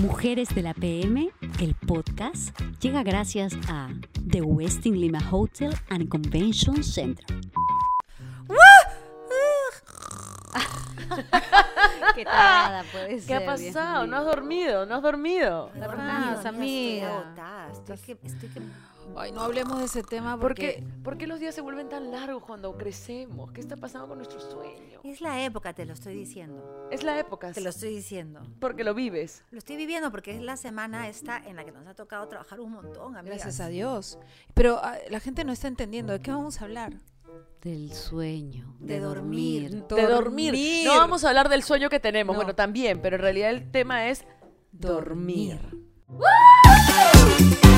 Mujeres de la PM, el podcast, llega gracias a The Westin Lima Hotel and Convention Center. Qué tarada puede ¿Qué ser. ha Dios pasado? ¿No has dormido? ¿No has dormido? ¿Qué mío, amiga? Estoy que- estoy que- Ay, no hablemos de ese tema ¿Por porque... qué, ¿Por qué los días se vuelven tan largos cuando crecemos? ¿Qué está pasando con nuestro sueño? Es la época, te lo estoy diciendo. Es la época. Te lo estoy diciendo. Porque lo vives. Lo estoy viviendo porque es la semana esta en la que nos ha tocado trabajar un montón, amigas. Gracias a Dios. Pero ah, la gente no está entendiendo. ¿De qué vamos a hablar? Del sueño, de, De dormir. dormir. De dormir. No vamos a hablar del sueño que tenemos. No. Bueno, también, pero en realidad el tema es dormir. Ajá.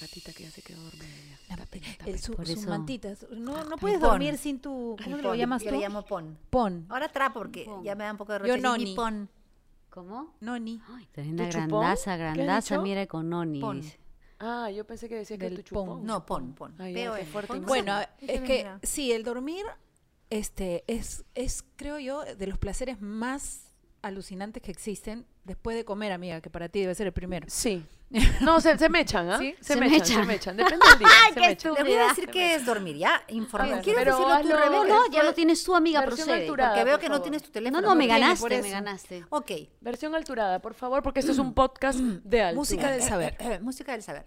Catita que ya se quedó dormida. ya. Tapen, tapen. El su, Por sus eso- mantitas. No, no puedes pon. dormir sin tu... ¿Cómo Pon, lo llamas yo tú? le llamo pon. Pon. Ahora trapo porque Pon. ya me da un poco de Yo roche. noni. Mi pon. ¿Cómo? Noni. Ay, una grandaza, ¿Qué has grandaza, mira con Noni. Pon. Ah, yo pensé que decía que chupón. pon. No, pon, pon. Ay, fuerte Pon. Bueno, Yo es que mira. sí, el dormir este, es, es, creo yo, de los placeres más alucinantes que existen después de comer, amiga, que para ti debe ser el primero. Sí. No, se, se me echan, ¿ah? ¿Sí? Se, Se me me echan, se echan. me echan. Depende del día. se me echan. Les voy a decir qué es dormir, ¿ya? Ver, ¿Quieres pero decirlo tú, Rebeca? No, no, ya lo tienes tú, amiga, Versión procede. alturada. Porque veo por que no favor. tienes tu No, teléfono. no, me tiene, por ganaste, me ganaste. Ok. Versión alturada, por favor, porque este es un podcast de altura. Música del saber. Música del saber.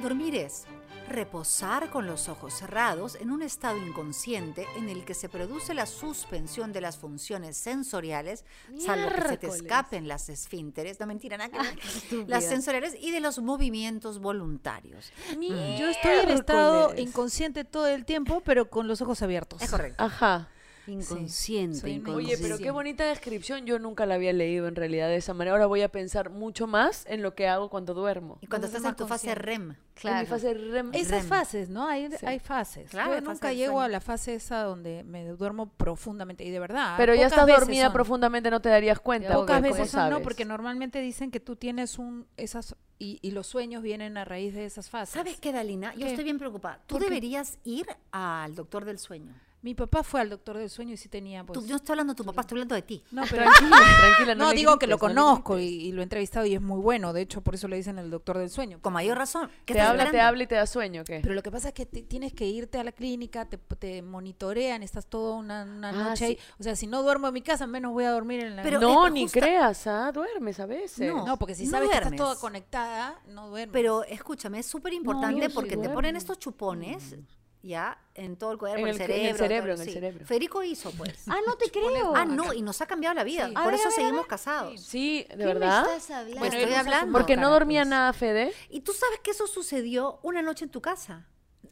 Dormir es reposar con los ojos cerrados en un estado inconsciente en el que se produce la suspensión de las funciones sensoriales, salvo que se te escapen las esfínteres, no mentira, nada estúpida. las sensoriales y de los movimientos voluntarios. Yo estoy en estado inconsciente todo el tiempo, pero con los ojos abiertos. Es correcto. Ajá. Inconsciente, inconsciente. Oye, pero qué bonita descripción. Yo nunca la había leído en realidad de esa manera. Ahora voy a pensar mucho más en lo que hago cuando duermo. Y cuando estás en tu fase. REM. En Claro. mi fase REM. Esas REM. fases, ¿no? Hay, Sí. hay fases. Claro, Yo nunca llego sueño. a la fase esa donde me duermo profundamente. Y de verdad. Pero ya estás dormida son. profundamente, no te darías cuenta. Pocas obvio, Pocas ¿cómo veces son, no, sabes? porque normalmente dicen que tú tienes un esas y, y los sueños vienen a raíz de esas fases. ¿Sabes qué, Dalina? Yo ¿Qué? estoy bien preocupada. Tú deberías ir al doctor del sueño. Mi papá fue al doctor del sueño y sí tenía pues. Tú- yo no estoy hablando de tu papá, estoy hablando de ti. No, pero Tranquila, tranquila. No, no digo que lo no conozco y, lo he entrevistado y es muy bueno. De hecho, por eso le dicen el doctor del sueño. Con mayor razón. ¿Qué Te habla, te habla y te da sueño, ¿qué? Pero lo que pasa es que te- tienes que irte a la clínica, te, te monitorean, estás toda una, una Ah, noche ahí. O sea, si no duermo en mi casa, menos voy a dormir en la Pero, no, eh, ni justa- creas, ¿ah? Duermes a veces. No. No, porque si no sabes que estás toda conectada, no duermes. Pero escúchame, es súper importante porque te ponen estos chupones, ya, en todo el cuerpo, En el, el- en el cerebro. cerebro, todo- en el sí. cerebro. Federico hizo, pues. Ah, no te creo. Ah, no, y nos ha cambiado la vida. Sí. Por ver, eso ver, seguimos casados. Sí, ¿de ¿Qué verdad? me estás hablando? Estoy su hablando. Porque no dormía nada, Fede. Y tú sabes que eso sucedió una noche en tu casa.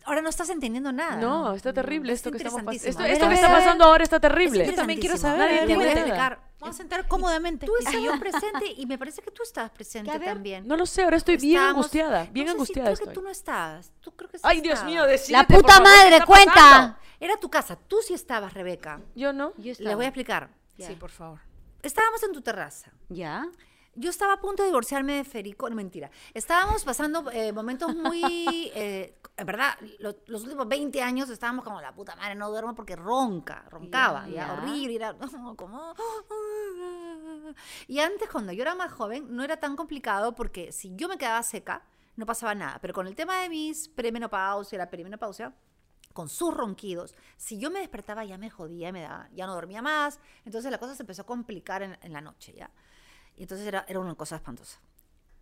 Ahora no estás entendiendo nada. No, está terrible Es esto que estamos pasando. Esto, esto que está pasando ahora está terrible. Yo también quiero saber, Nadie explicar. Vamos a sentar cómodamente. Tú estabas presente y me parece que tú estabas presente ver, también. No lo sé, ahora estoy bien Estábamos- angustiada. Bien no sé si- angustiada creo estoy. que tú no estabas. Tú creo que sí Ay, Dios estabas. mío, decídete, La por puta favor, ¿qué madre, cuenta. pasando? Era tu casa. Tú sí estabas, Rebeca. Yo no. Yo Les estaba. voy a explicar. Ya. Sí, por favor. Estábamos en tu terraza. ¿Ya? Yo estaba a punto de divorciarme de Federico, no mentira. Estábamos pasando eh, momentos muy, eh, en verdad, lo- los últimos 20 años estábamos como la puta madre, no duermo porque ronca, roncaba, Ya, ya, ya. horrible, era como... Y antes, cuando yo era más joven, no era tan complicado porque si yo me quedaba seca, no pasaba nada. Pero con el tema de mis premenopausia, la perimenopausia, con sus ronquidos, si yo me despertaba ya me jodía, me daba, ya no dormía más, entonces la cosa se empezó a complicar en, en la noche, ¿ya? Y entonces era, era una cosa espantosa.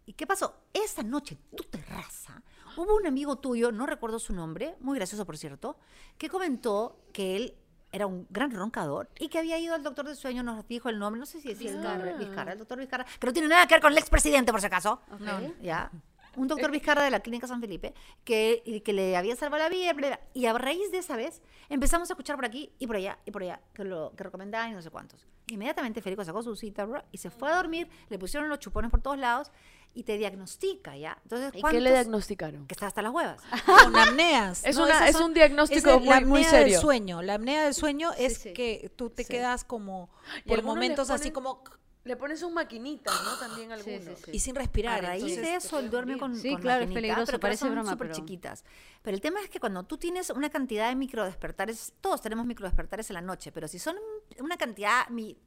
¿Y qué pasó? Esa noche en tu terraza hubo un amigo tuyo, no recuerdo su nombre, muy gracioso por cierto, que comentó que él era un gran roncador y que había ido al doctor del sueño, nos dijo el nombre, no sé si decía Vizcarra. Vizcarra, el doctor Vizcarra, que no tiene nada que ver con el expresidente por si acaso. Ok. ¿ya? Un doctor Vizcarra de la Clínica San Felipe que, que le había salvado la vida. bla, bla, bla. Y a raíz de esa vez empezamos a escuchar por aquí y por allá y por allá que lo que recomendaban y no sé cuántos. Inmediatamente Federico sacó su cita y se fue a dormir, le pusieron los chupones por todos lados y te diagnostica, ¿ya? Entonces, ¿Y qué ¿cuántos- le diagnosticaron? Que está hasta las huevas. Con apneas. Es No, una- esas es son- un diagnóstico es muy- la muy apnea serio. del sueño. La apnea del sueño es sí. que tú te Sí. quedas como por momentos así como Le pones un maquinita, ¿no? También Sí, algunos. sí, sí. y sin respirar. A raíz entonces de eso, él duerme con Sí, con claro, es peligroso, pero parece broma, súper pero- chiquitas. Pero el tema es que cuando tú tienes una cantidad de microdespertares, todos tenemos microdespertares en la noche, pero si son una cantidad mi-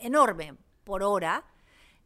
enorme por hora,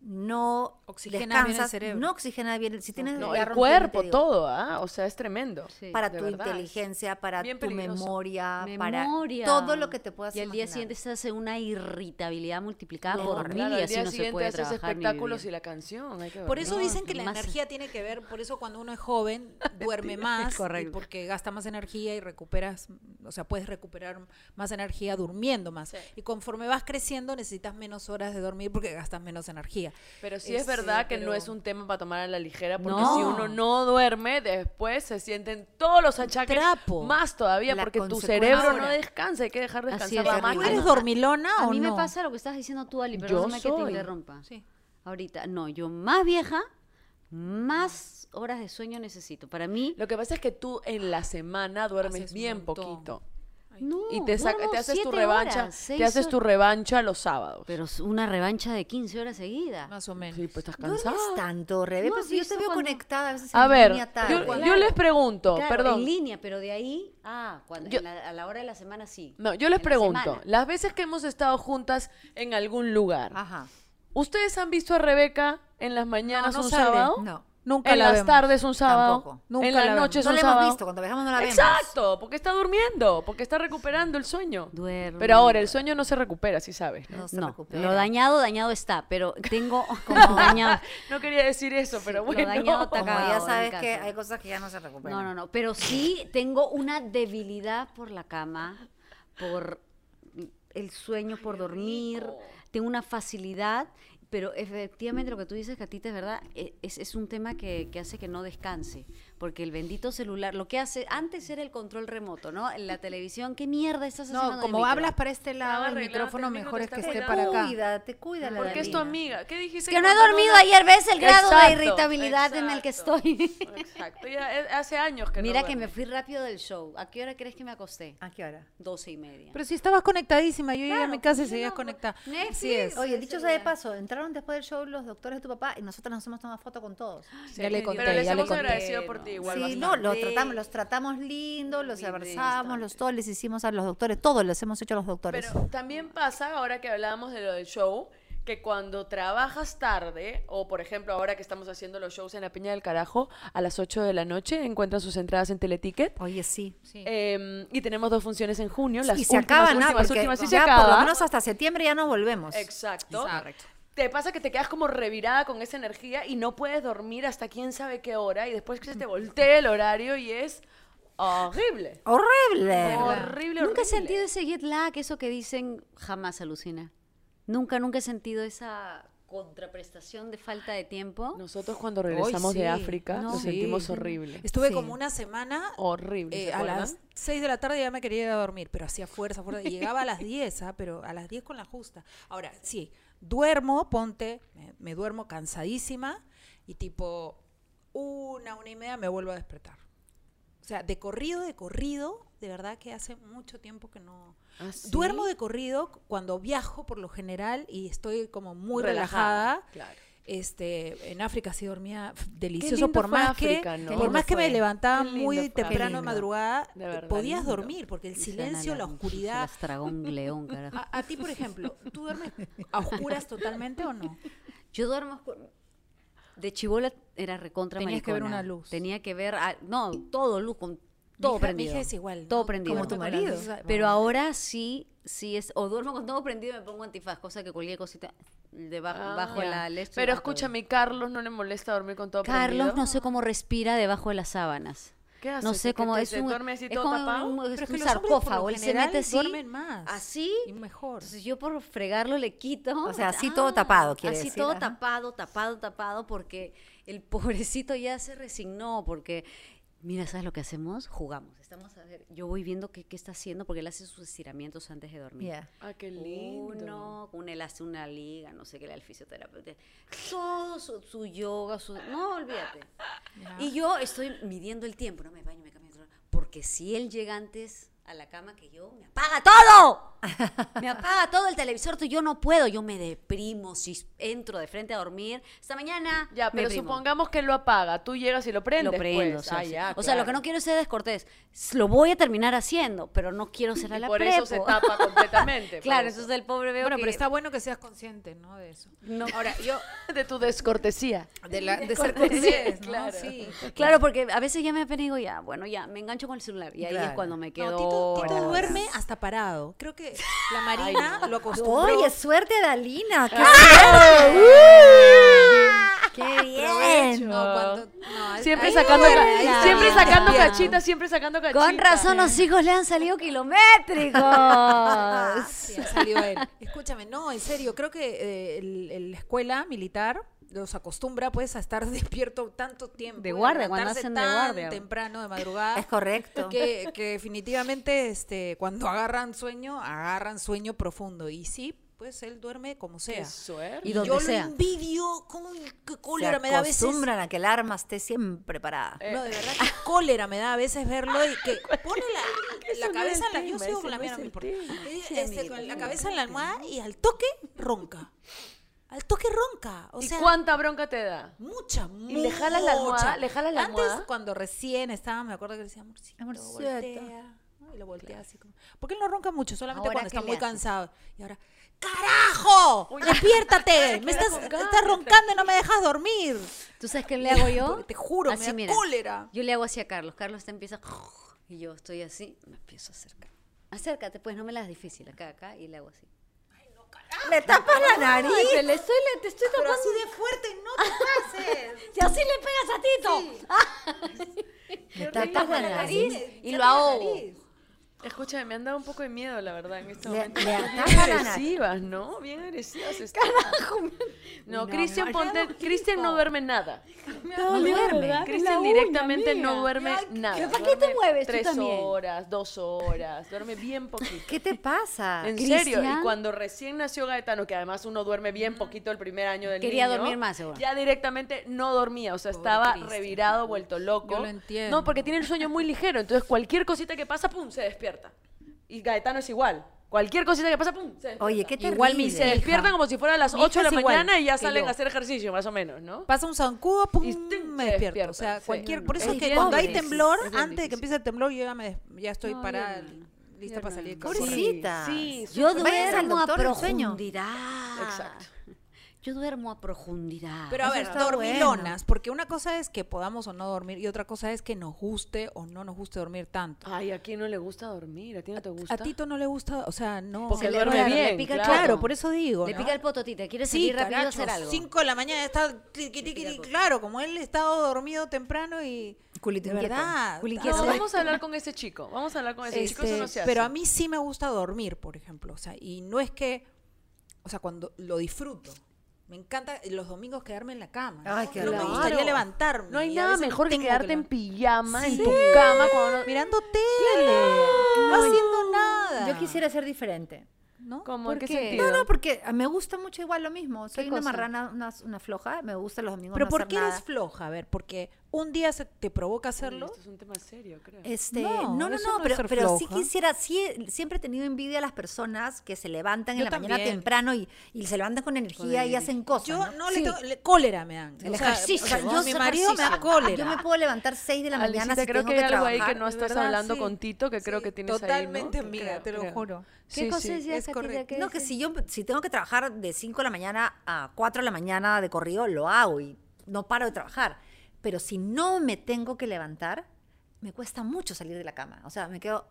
no Oxigenas bien el cerebro. no oxigenas bien. Si tienes No, ya el cuerpo, digo, todo, ¿ah? O sea, es tremendo. Sí. para tu verdad, inteligencia, para bien tu memoria, Memoria. para todo lo que te puedas Y al día siguiente estás en una irritabilidad multiplicada No, por mil y al así día no se siguiente puede haces trabajar ni espectáculos y la canción. hay que Por eso No, dicen que la más- energía tiene que ver, por eso cuando uno es joven duerme más, Correcto. porque gasta más energía y recuperas, o sea, puedes recuperar más energía durmiendo más. Sí. Y conforme vas creciendo necesitas menos horas de dormir porque gastas menos energía. Pero sí es Este, verdad que no pero- es un tema para tomar a la ligera, porque No. si uno no duerme, después se sienten todos los achaques trapo. más todavía, La porque tu cerebro no descansa, hay que dejar descansar es, la Fernanda. ¿Tú máquina. eres dormilona A o mí no? me pasa lo que estás diciendo tú, Ali, Yo perdóname que te interrumpa. Sí. Ahorita, no, yo más vieja, más horas de sueño necesito. Para mí, Lo que pasa es que tú en la semana duermes bien poquito. No, Y te, saca- te haces tu revancha, horas, te haces tu revancha los sábados. Pero es una revancha de 15 horas seguidas. Más o menos. Sí, pues estás ¿Duermes cansada. tanto, Rebe? No, Pues sí, yo te veo cuando- conectada a veces A en ver, línea tal, yo, yo les pregunto, Claro, perdón. en línea, pero de ahí, ah, cuando, Yo- en la- a la hora de la semana sí. No, yo les En pregunto, las veces que hemos estado juntas en algún lugar, Ajá. ¿ustedes han visto a Rebeca en las mañanas no un sale, sábado? No. Nunca en la las vemos. tardes un sábado, Tampoco. Nunca en la las vemos. noches No un la hemos sábado. visto, cuando viajamos no la vemos. Exacto, porque está durmiendo, porque está recuperando el sueño. Duerme. Pero ahora el sueño no se recupera, sí sabes. ¿no? No se No, recupera. lo dañado, dañado está, pero tengo como dañado. No quería decir eso, pero lo bueno. dañado está Como ya sabes que hay cosas que ya no se recuperan. No, no, no, pero sí tengo una debilidad por la cama, por el sueño, por dormir, tengo una facilidad, pero efectivamente lo que tú dices, Catita, es verdad, e- es, es un tema que, que hace que no descanse, porque el bendito celular, lo que hace, antes era el control remoto, ¿no? En la televisión, ¿qué mierda estás haciendo? No, como micro? hablas para este lado, el micrófono mejor es que esté para acá. Cuida, te cuida la Porque es tu amiga. ¿Qué dijiste? Que no he dormido ayer, ¿ves el grado de Exacto, irritabilidad en el que estoy? Exacto, ya eh, hace años que no Mira que me fui rápido del show. ¿A qué hora crees que me acosté? ¿A qué hora? Doce y media. Pero si estabas conectadísima, yo llegué a mi casa y seguías conectada. Netflix. Así es. Oye, dicho sea de paso, entraron después del show los doctores de tu papá y nosotros nos hemos tomado foto con todos. Ya le conté, Pero les ya le hemos conté. agradecido por ti igual. sí, no, los tratamos, los tratamos lindo, los Lindo, abrazamos, los todos les hicimos a los doctores, todos les hemos hecho a los doctores. Pero también pasa, ahora que hablábamos de lo del show, que cuando trabajas tarde, o por ejemplo ahora que estamos haciendo los shows en la Peña del Carajo, a las 8 de la noche encuentran sus entradas en Teleticket. Oye, sí. Eh, y tenemos dos funciones en junio, las y se últimas, acaban, ¿no? últimas, Porque últimas, sí se ya por acaba. lo menos hasta septiembre ya no volvemos. Exacto. Correcto. Te pasa que te quedas como revirada con esa energía y no puedes dormir hasta quién sabe qué hora y después que se te voltea el horario y es horrible. Horrible. Horrible, Nunca he sentido ese jet lag, eso que dicen jamás alucina. Nunca, nunca he sentido esa contraprestación de falta de tiempo. Nosotros cuando regresamos sí. de África No. lo Sí. sentimos horrible. Estuve Sí. como una semana Horrible. eh, ¿se a acuerdan? las 6 de la tarde ya me quería ir a dormir, pero hacía fuerza, fuerza. Y llegaba a las 10, ¿ah? pero a las 10 con la justa. Ahora, sí, duermo, ponte, me, me duermo cansadísima y tipo una, una y media me vuelvo a despertar. O sea, de corrido, de corrido, de verdad que hace mucho tiempo que no... ¿Ah, sí? Duermo de corrido cuando viajo por lo general y estoy como muy relajada. Claro. Este, en África sí dormía delicioso por más África, que ¿no? por más que me levantaba muy temprano de madrugada, De verdad, podías dormir porque el silencio, la oscuridad. león, carajo. A, a ti, por ejemplo, ¿tú duermes a oscuras totalmente o no? Yo duermo de chivola era recontra Tenías que ver una luz. Tenía que ver, ah, no, todo luz con todo mi hija, prendido. Mi hija es igual. Todo ¿no? prendido. Como tu marido. Pero ahora sí, sí es, o duermo con todo prendido y me pongo antifaz, cosa que cualquier cosita debajo Ah, bajo la leche. Pero todo. escúchame, Carlos no le molesta dormir con todo Carlos prendido? no sé cómo respira debajo de las sábanas. ¿Qué hace? No sé ¿Que cómo es te un así es todo como un, es es un sarcófago, él se mete así, duermen más. así. Y mejor. Entonces yo por fregarlo le quito. O sea, así todo tapado, quiere Así decir, todo ajá. tapado, tapado, tapado, porque el pobrecito ya se resignó, porque Mira, ¿sabes lo que hacemos? Jugamos. Estamos a ver, yo voy viendo qué, qué está haciendo porque él hace sus estiramientos antes de dormir. Yeah. Ah, qué lindo. Uno, con él hace una liga, no sé qué, el fisioterapeuta. Todo su, su yoga, su... No, olvídate. Y yo estoy midiendo el tiempo, no me baño, me cambio. Porque si él llega antes a la cama que yo, me apaga todo. Me apaga todo el televisor, tú, yo no puedo, yo me deprimo si entro de frente a dormir. Esta mañana Ya, me pero deprimo. supongamos que lo apaga. Tú llegas y lo prendes. Lo prendo, pues. o sea, Ah, sí. ya, O sea, lo que no quiero es ser descortés. Lo voy a terminar haciendo, pero no quiero ser a la por eso se tapa completamente. claro, eso. entonces el pobre veo Bueno, que... pero está bueno que seas consciente, ¿no? De eso. No. Ahora, yo, De tu descortesía. de, la, de ser cortés, ¿no? Claro. Sí. Claro, porque a veces ya me digo, ya, bueno, ya, me engancho con el celular. Y ahí es cuando me quedo... No, Tito, duerme hasta parado. Creo que la Marina lo acostumbró. Oye, suerte de Alina. ¡Qué, ¡Qué bien! No, cuando, no, Siempre ahí sacando, duerme, ca- siempre sacando cachitas, siempre sacando cachitas. Con razón los hijos le han salido kilométricos. Sí, ha salido él. Escúchame, no, en serio, creo que eh, la escuela militar los acostumbra pues a estar despierto tanto tiempo. De guardia, cuando levantarse hacen de tan guardia. temprano, de madrugada. Es correcto. Que, que definitivamente este, cuando agarran sueño, agarran sueño profundo. Y sí, pues él duerme como sea. Qué suerte. Y donde yo sea. lo envidio, como qué Se cólera me da a veces. acostumbran a que el arma esté siempre parada. Eh, No, de verdad que cólera me da a veces verlo y que pone la, la cabeza en la... Yo sigo con la mía, no me importa. Eh, este, con la cabeza en la almohada y al toque ronca. Al toque ronca. O ¿Y sea, cuánta bronca te da? mucha, ¿Y le jalas la almohada? mucha. ¿Le jalas la Antes, almohada? cuando recién estaba, me acuerdo que le decía, amorcito, Amorcito. Y lo voltea así como... Porque él no ronca mucho, solamente Ahora, cuando ¿qué está muy cansado. Y ahora, ¡carajo! Oye, ¡Despiértate! Me estás, estás roncando y no me dejas dormir. ¿Tú sabes qué le hago yo? Te juro, me da cólera. Yo le hago así a Carlos. Carlos te empieza... Y yo estoy así, me empiezo a acercar. Acércate, pues, no me la das difícil. Acá, acá, y le hago así. Le tapas la nariz. Ay, te, le estoy, le- te estoy Pero tapando. así de fuerte no te pases. Y así le pegas a Tito. Le Tapas tapas la la nariz nariz. y lo ahogo. Escúchame, me han dado un poco de miedo, la verdad, en este momento. le Bien agresivas, ¿no? Bien agresivas están. No, Cristian, ponte, Cristian no duerme nada. No duerme. Cristian directamente no duerme nada. ¿Pero para qué te mueves tú Tres también? horas, dos horas, duerme bien poquito. ¿Qué te pasa? En serio, y Cristian. cuando recién nació Gaetano, que además uno duerme bien poquito el primer año del Quería niño, dormir más, seguro. Ya directamente no dormía, o sea, estaba Cristian. revirado, vuelto loco. Yo lo entiendo. No, porque tiene el sueño muy ligero, entonces cualquier cosita que pasa, pum, se despierta. Y Gaetano es igual. Cualquier cosita que pasa, pum, se despierta. Oye, qué terrible. Igual mi se despiertan como si fuera a las Mi 8 de hija la es igual mañana y ya que salen yo. a hacer ejercicio, más o menos, ¿no? Pasa un zancudo, pum, Y me se despierto. O despierta, sea, sí. cualquier, por eso Es es que bien cuando hay difícil, temblor, es bien antes de que difícil. empiece el temblor, yo ya, me, ya estoy No, yo parada, lista Yo para no. salir. Pobrecita. Sí, Yo súper- Váyanse al duermo a doctor del sueño. profundidad. Exacto. Yo duermo a profundidad. Pero a Eso ver, está dormilonas, porque una cosa es que podamos o no dormir y otra cosa es que nos guste o no nos guste dormir tanto. Ay, ¿a quién no le gusta dormir? ¿A ti no te gusta? A Tito no le gusta, o sea, no. Porque Se le- duerme claro, le bien, pica el claro. Claro, por eso digo. Le ¿no? pica el poto, Tita. ¿Quieres Sí, salir rápido a caracho, hacer algo? 5 de la mañana está tiqui, tiqui, claro, como él estaba dormido temprano y Culito de inquieto. verdad. Culito No, inquieto. vamos a hablar con ese chico. Vamos a hablar con ese chico. Eso Este, no se hace. pero a mí sí me gusta dormir, por ejemplo, o sea, y no es que, o sea, cuando lo disfruto. Me encanta los domingos quedarme en la cama. Ay, ¿no? qué Pero me rico. gustaría levantarme. No hay nada mejor que quedarte en pijama en tu cama cuando no- mirando tele, no haciendo nada. Yo quisiera ser diferente. ¿no? ¿Cómo? ¿Por ¿En qué, qué? sentido? No, no, porque me gusta mucho igual lo mismo. Soy una cosa? marrana, una, una floja. Me gusta los domingos Pero no ¿por hacer qué nada. eres floja? A ver, porque un día se te provoca Uy, hacerlo. Esto es un tema serio, creo. Este, No, no, no, no, pero, pero sí quisiera, sí, siempre he tenido envidia a las personas que se levantan en Yo la mañana también. temprano y, y se levantan con energía y hacen cosas. Yo ¿no? no le Sí. tengo, le- cólera me dan. El O sea, ejercicio, o sea, yo, mi marido me da cólera. Yo me puedo levantar 6 de la mañana Alicita, si creo tengo que que, hay algo trabajar. ahí que no estás verdad, hablando sí. con Tito, que creo que tienes Totalmente, ahí, ¿no? amiga, Creo, te lo creo. juro. ¿Qué Sí, cosa es. ¿Qué No, que si yo si tengo que trabajar de 5 de la mañana a 4 de la mañana de corrido, lo hago y no paro de trabajar. Pero si no me tengo que levantar, me cuesta mucho salir de la cama. O sea, me quedo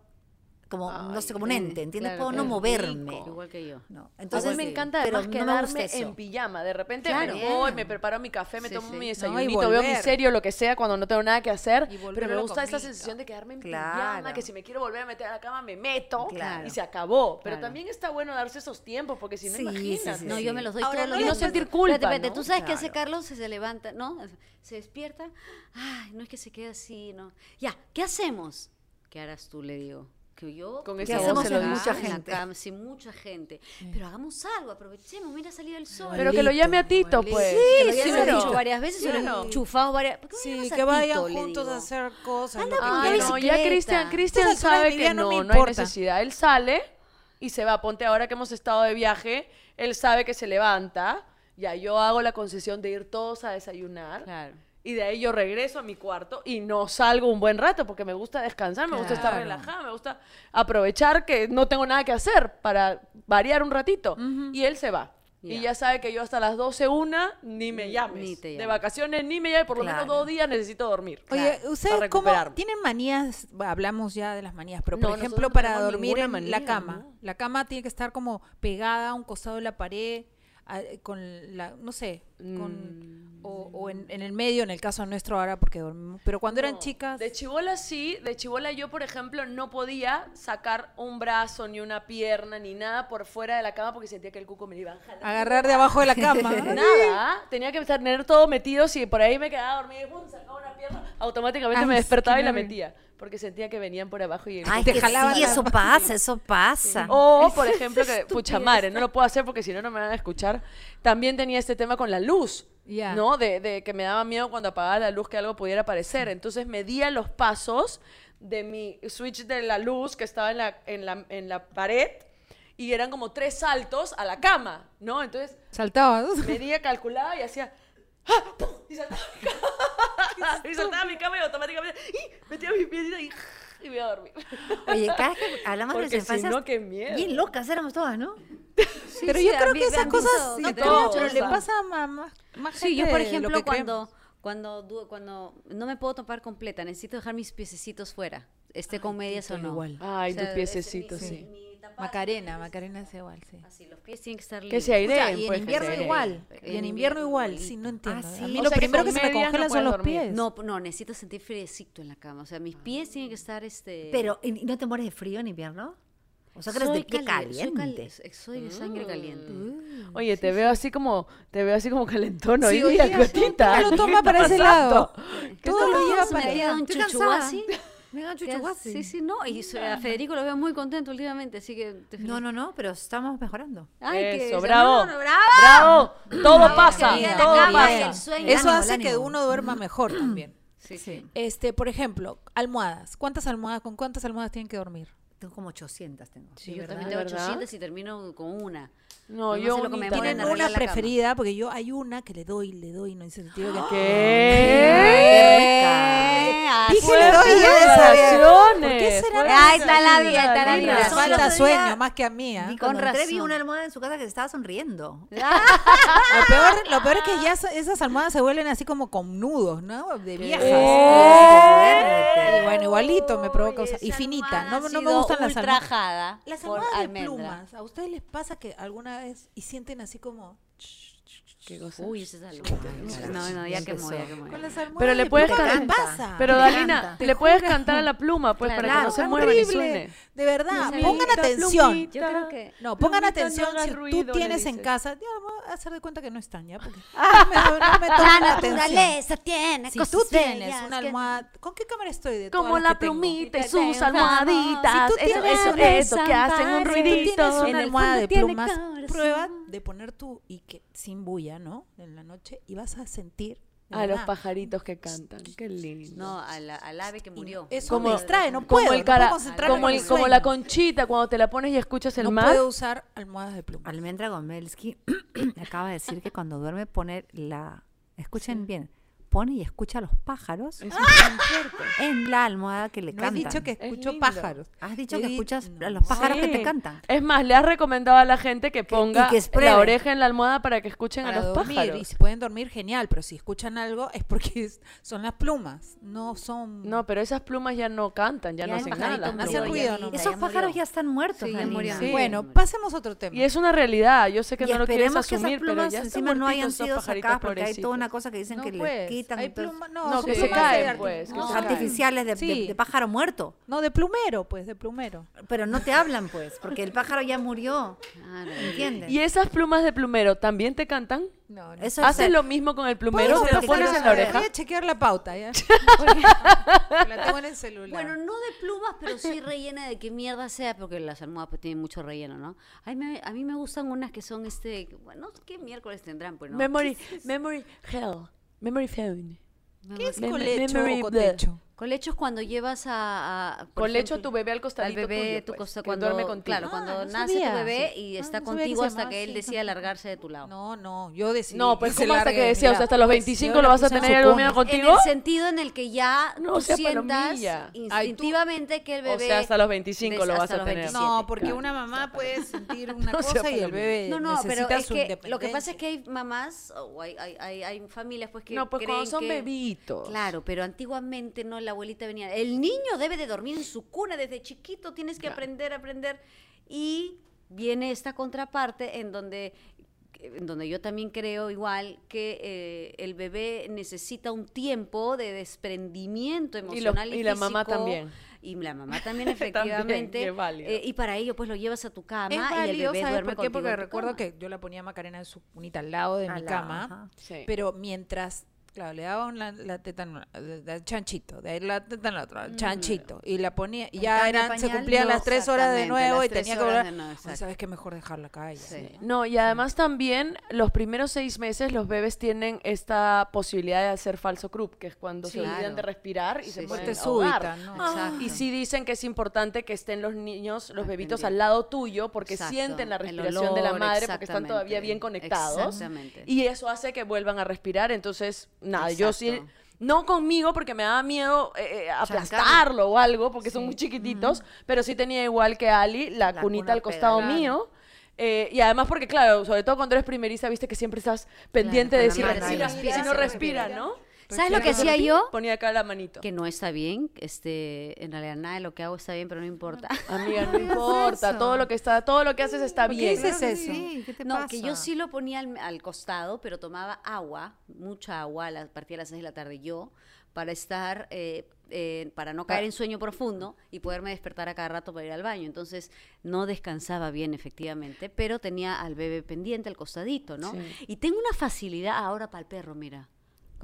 como, no sé, como un ente, ¿entiendes? Claro, puedo no moverme. rico. Igual que yo. No, Entonces me encanta pero además no quedarme eso. en pijama. De repente Claro. me voy, me preparo mi café, me Sí, tomo sí. mi No, y desayunito, veo mi volver. serie o lo que sea cuando no tengo nada que hacer. Y Pero me gusta esa sensación de quedarme en Claro. pijama, que si me quiero volver a meter a la cama me meto y se acabó. Pero también está bueno darse esos tiempos porque si no, Sí, sí, No, yo me los doy Ahora, todos no le días. sentir culpa, Espérate, ¿no? ¿Tú sabes qué hace. Carlos? Se, se levanta, ¿no? Se despierta. Ay, no es que se quede así, ¿no? Ya, ¿qué hacemos? ¿Qué harás tú? Le digo. Que yo... Con que esa voz hacemos se lo en mucha Mucha gente. sí, mucha gente. Pero hagamos algo, aprovechemos, mira salir el sol. Pero que lo llame a Tito, Igualito. pues. Sí, Que lo sí, lo Tito. dicho varias veces, lo Claro. enchufado varias ¿Por qué no Sí, a que vayan Tito? Juntos a hacer cosas. Anda una Ay, no, ya Cristian, Cristian sabe que no no, no, hay necesidad. Él sale y se va. Ponte ahora que hemos estado de viaje, él sabe que se levanta. Ya yo hago la concesión de ir todos a desayunar. Claro. Y de ahí yo regreso a mi cuarto y no salgo un buen rato porque me gusta descansar, me gusta estar Claro. relajada, me gusta aprovechar que no tengo nada que hacer para variar un ratito. Y él se va. Y Ya. sabe que yo hasta las 12, una, ni me llames. ni te de vacaciones ni me llames, por lo menos Claro. dos días necesito dormir. Oye, para ¿ustedes cómo tienen manías? Bueno, hablamos ya de las manías, pero No, por ejemplo, no para tenemos dormir en la manía, cama, ¿no? la cama tiene que estar como pegada a un costado de la pared, a- con la, no sé, con, Mm. o, o en, en el medio, en el caso nuestro ahora, porque dormimos. Pero cuando eran No, chicas, De chivola sí, de chivola yo, por ejemplo, no podía sacar un brazo, ni una pierna, ni nada por fuera de la cama porque sentía que el cuco me iba a jalar. agarrar de abajo de la cama. Nada, tenía que tener todo metido. Si por ahí me quedaba dormida y pum, sacaba una pierna, automáticamente Ay, me despertaba y la metía. Porque sentía que venían por abajo y Ay, Te que jalaban sí, eso pasa, eso pasa. O, por ejemplo, que, pucha madre, no lo puedo hacer porque si no, no me van a escuchar. También tenía este tema con la luz, Ya. ¿no? De, de que me daba miedo cuando apagaba la luz que algo pudiera aparecer. Entonces medía los pasos de mi switch de la luz que estaba en la, en la, en la pared y eran como tres saltos a la cama, ¿no? Entonces Saltabas. medía, calculaba y hacía... ¡ah! ¡pum! Y saltaba mi cama. y saltaba mi cama y automáticamente ¡y! metía mis piecitos y, y me iba a dormir. Oye, cada vez que hablamos de Porque nuestra si infancia, no, qué miedo. bien locas éramos todas, ¿no? pero sí, yo creo que esas cosas, no de creo, todo, pero o le pasa a más, más, Sí, yo gente por de lo ejemplo cuando cuando cuando no me puedo topar completa, necesito dejar mis piececitos fuera, esté con medias o no. igual. Ay, tus ese- piececitos, mi- sí. mi Macarena, que Macarena es igual, sí. Así, los pies tienen que estar Que libres. se O aireen, sea, y en pues, que se invierno igual. En Y en invierno igual. Sí, no entiendo. Ah, A sí. mí O lo sea que primero con que se me medias no congela son los dormir. pies. No, no, necesito sentir friecito en la cama. O sea, mis pies tienen que estar este Pero, ¿y no te mueres de frío en invierno? O sea, que eres de soy pie cali- soy caliente. cali- Soy, de sangre caliente. Oye, te veo así como, te veo así como calentón Sí, hoy día, Cotita. lo ¿Qué toma para ese lado. ¿Qué Todo lo lleva para allá. un Estoy cansada. Venga, chuchuasi. Sí, sí, no. Y a Federico lo veo muy contento últimamente, así que... te No, no, no, pero estamos mejorando. Ay, Eso, bravo. no, no, bravo. Bravo. Todo Bravo, pasa, todo pasa. y el sueño. Eso Ánimo, hace el que uno duerma mejor también. Sí, sí. Este, por ejemplo, almohadas. ¿Cuántas almohadas, con cuántas almohadas tienen que dormir? Tengo como 800, tengo. Sí, ¿De yo verdad? también tengo ¿De verdad? 800 y termino con una. No, yo es lo que me en ¿Tienen arreglar una cama. preferida? Porque yo hay una que le doy, le doy, no dice sentido que... ¿Qué? Ah, Dije, le doy ya ¿Por qué será? Ahí está la vida, está la vida. Razón, falta sueño más que a mí. ¿ah? Y Con cuando entré vi razón. una almohada en su casa que se estaba sonriendo. Lo peor, lo peor es que ya esa- esas almohadas se vuelven así como con nudos, ¿no? De viejas. Y bueno, igualito me provoca. Uy, usar- y esa finita. almohada No, no me sido gustan las almohadas. Las almohadas de almendra. plumas. ¿A ustedes les pasa que alguna vez y sienten así como ¿Qué cosa? Uy, ese es algo. No, no, ya quemó, ya quemó. Pero le de puedes cantar. pasa? Pero Dalina, le puedes cantar a la pluma, pues, Claro. para que no se mueva ni horrible. suene. De verdad, pongan atención. plumita. Yo creo que- No, pongan atención si ruido, tú tienes en casa. Ya voy a hacer de cuenta que no están ya, porque no me, no me La naturaleza tiene Si tú tienes una que- almohada, ¿con qué cámara estoy? De Como la que plumita y Que sus almohaditas. Si tú Eso, tienes eso, eso, que hacen un ruidito. En el almohada fondo de plumas, prueba de poner tú y que sin bulla, ¿no? En la noche y vas a sentir A los pajaritos que cantan. Qué lindo. No, a la- al ave que y murió. Eso Como- me distrae, no como puedo, el no cara, puedo como, el, el como la conchita cuando te la pones y escuchas el no mar. puedo usar almohadas de plumas. Almendra Gomelsky acaba de decir que cuando duerme pone la... Escuchen bien. Pone y escucha a los pájaros Es en la almohada que le No cantan. dicho que Es escucho lindo. pájaros. Has dicho que escuchas no. a los pájaros que Sí. te cantan. Es más, le has recomendado a la gente que ponga que la prueben. oreja en la almohada para que escuchen para a los dormir. pájaros. Y si pueden dormir, genial. Pero si escuchan algo, es porque es- son las plumas. No son. No, pero esas plumas ya no cantan, ya, Ya no hacen nada. no hacen ruido, ¿no? Esos ya pájaros murió. ya están muertos, Sí, ya. Sí. Bueno, pasemos a otro tema. Y es una realidad. Yo sé que y no lo quieres que esas asumir, pero ya están encima no hayan sido sacadas porque hay toda una cosa que dicen No, que pues, les quitan hay pluma- no, No, que se plumas de caen, pues, que no, se artificiales de, de- Sí. de pájaro muerto. No, de plumero, pues, de plumero. Pero no te hablan, pues, porque el pájaro ya murió. Claro. ¿Entiendes? ¿Y esas plumas de plumero también te cantan? No, no. Eso es ¿Haces ser- lo mismo con el plumero? ¿Te lo pones en la oreja? Voy a chequear la pauta, ¿ya? la tengo en el celular. Bueno, no de plumas, pero sí rellena de qué mierda sea, porque las almohadas pues tienen mucho relleno, ¿no? A mí, me, a mí me gustan unas que son este, bueno, ¿qué miércoles tendrán? Pues no. Memory, memory hell, memory phone. ¿Qué es Mem- colecho memory o cotecho? Colecho es cuando llevas a... a Colecho a ejemplo, tu bebé al costadito al bebé tuyo, tu pues, costa- cuando duerme contigo. claro Ah, cuando no nace sabía. tu bebé y Ah, está no contigo hasta llamaba que él decida largarse de tu lado No, no, yo decidí. No, pues ¿cómo hasta que decía? O sea, hasta los Pues, 25 yo lo vas a puse en tener durmiendo contigo. en el sentido en el que ya No tú sea sientas palomilla. Ay, tú- instintivamente que el O bebé sea, hasta los 25 des- lo vas a tener. 27, No, porque claro. una mamá puede sentir una cosa y el bebé No, no, pero es que lo que pasa es que hay mamás o hay, hay, hay, hay familias pues que No, pues cuando son bebitos. Claro, pero antiguamente no, la abuelita venía. El niño debe de dormir en su cuna desde chiquito, tienes que Claro. aprender, aprender. Y viene esta contraparte en donde, en donde yo también creo igual que eh, el bebé necesita un tiempo de desprendimiento Y lo- emocional y, y la mamá físico. también. Y la mamá también, efectivamente. válido. eh, y para ello, pues lo llevas a tu cama Es y el válido, bebé ¿sabes duerme por qué? Porque recuerdo cama. que yo la ponía a Macarena en su cunita al lado de mi Al lado, cama. Sí. Pero mientras, claro, le daban la, la teta el chanchito, de ahí la teta en la otra, chanchito, y la ponía, y ya eran, se cumplían no, las tres horas de nuevo y tenía que volver. exacto. sabes que mejor dejarla acá ella. Sí. No, y además también los primeros seis meses los bebés tienen esta posibilidad de hacer falso croup, que es cuando Sí, se olvidan claro. de respirar y Sí, se Muerte súbita, ¿no? Exacto. Y sí dicen que es importante que estén los niños, los Al bebitos al lado tuyo, porque Exacto. sienten la respiración de la madre, porque están todavía bien conectados. Exactamente. Y eso hace que vuelvan a respirar. Entonces, nada, yo sí. No conmigo, porque me daba miedo eh, eh, aplastarlo o algo, porque son muy chiquititos, pero sí tenía igual que Ali la, La cunita al costado mío. eh, y además porque, claro, sobre todo cuando eres primeriza, viste que siempre estás pendiente de si respira, si no respira. ¿no? ¿Sabes lo que hacía yo? Ponía acá la manito. Que no está bien, este, en realidad nada de lo que hago está bien, pero no importa. Amiga, no importa, todo lo que está, todo lo que haces está ¿Por qué bien. dices Claro eso? sí, ¿qué te No, pasa? que yo sí lo ponía al, al costado, pero tomaba agua, mucha agua, a partir de las 6 de la tarde yo, para estar, eh, eh, para no caer en sueño profundo y poderme despertar a cada rato para ir al baño. Entonces, no descansaba bien, efectivamente, pero tenía al bebé pendiente, al costadito, ¿no? Sí. Y tengo una facilidad ahora para el perro, mira,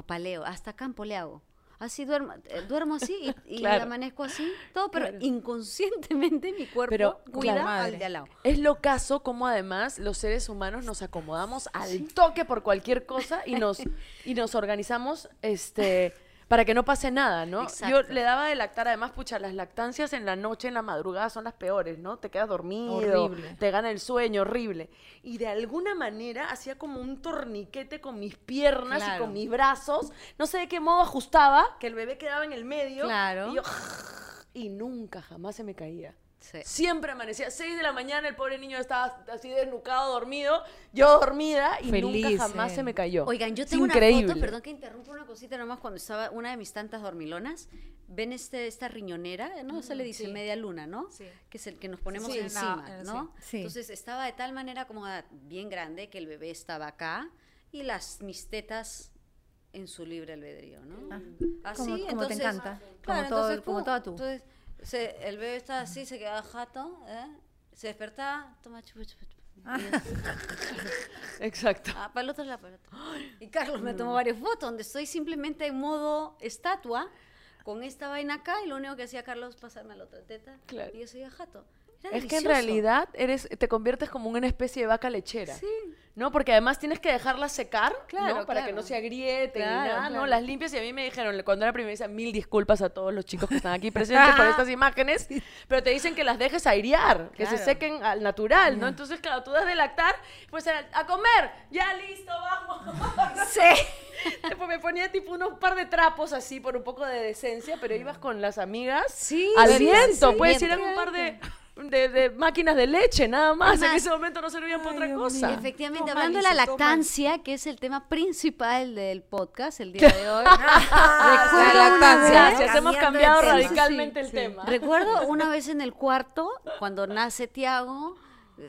para Leo, hasta campo le hago. Así duermo, eh, duermo así y, y Claro. amanezco así, todo, pero Claro. inconscientemente mi cuerpo Pero, cuida claro, al de al lado. Es lo caso como además los seres humanos nos acomodamos al toque por cualquier cosa y nos, y nos organizamos este para que no pase nada, ¿no? Yo Exacto. le daba de lactar, además, pucha, las lactancias en la noche, en la madrugada son las peores, ¿no? Te quedas dormido, Horrible. te gana el sueño, horrible. Y de alguna manera hacía como un torniquete con mis piernas y con mis brazos. No sé de qué modo ajustaba, que el bebé quedaba en el medio. Claro. Y yo, y nunca, jamás se me caía. Sí. Siempre amanecía, 6 de la mañana, el pobre niño estaba así desnucado, dormido, yo dormida y Feliz, nunca jamás eh. se me cayó. Oigan, yo tengo una increíble. foto, perdón que interrumpa una cosita nomás, cuando estaba una de mis tantas dormilonas, ven este, esta riñonera, ¿no? Se le dice sí. media luna, ¿no? Sí. Que es el que nos ponemos Sí, encima, no, eh, ¿no? Entonces estaba de tal manera como bien grande que el bebé estaba acá y las mis tetas en su libre albedrío, ¿no? Ah, Así, como- como te entonces, encanta, claro, como todo- entonces, como toda tú. Entonces, se- el bebé estaba así, se quedaba jato, ¿eh? Se despertaba, toma chupu, chupu. Exacto. Ah, para el otro lado, para el otro. Y Carlos me tomó varias fotos donde estoy simplemente en modo estatua con esta vaina acá y lo único que hacía Carlos pasarme a la otra teta Claro. y yo seguía jato. Era Es que en realidad eres, te conviertes como en una especie de vaca lechera. Sí. ¿No? Porque además tienes que dejarlas secar, Claro, ¿no? Para que no se agrieten Claro, ni nada, ¿no? Las limpias y a mí me dijeron, cuando era primeriza, mil disculpas a todos los chicos que están aquí presentes por estas imágenes, pero te dicen que las dejes airear, que se sequen al natural, ¿no? Entonces, claro, tú das de lactar, pues a comer, ya listo, vamos. Sí. Después me ponía tipo unos par de trapos así por un poco de decencia, pero ibas con las amigas Sí, al viento. sí, pues sí, eran un par de, de, de máquinas de leche, nada más. En ese momento no servían para otra Dios cosa. mío. Efectivamente, Toma, hablando de la lactancia, que es el tema principal del podcast el día de hoy. La lactancia. vez- hemos cambiado radicalmente el Sí. tema. Recuerdo una vez en el cuarto, cuando nace Tiago,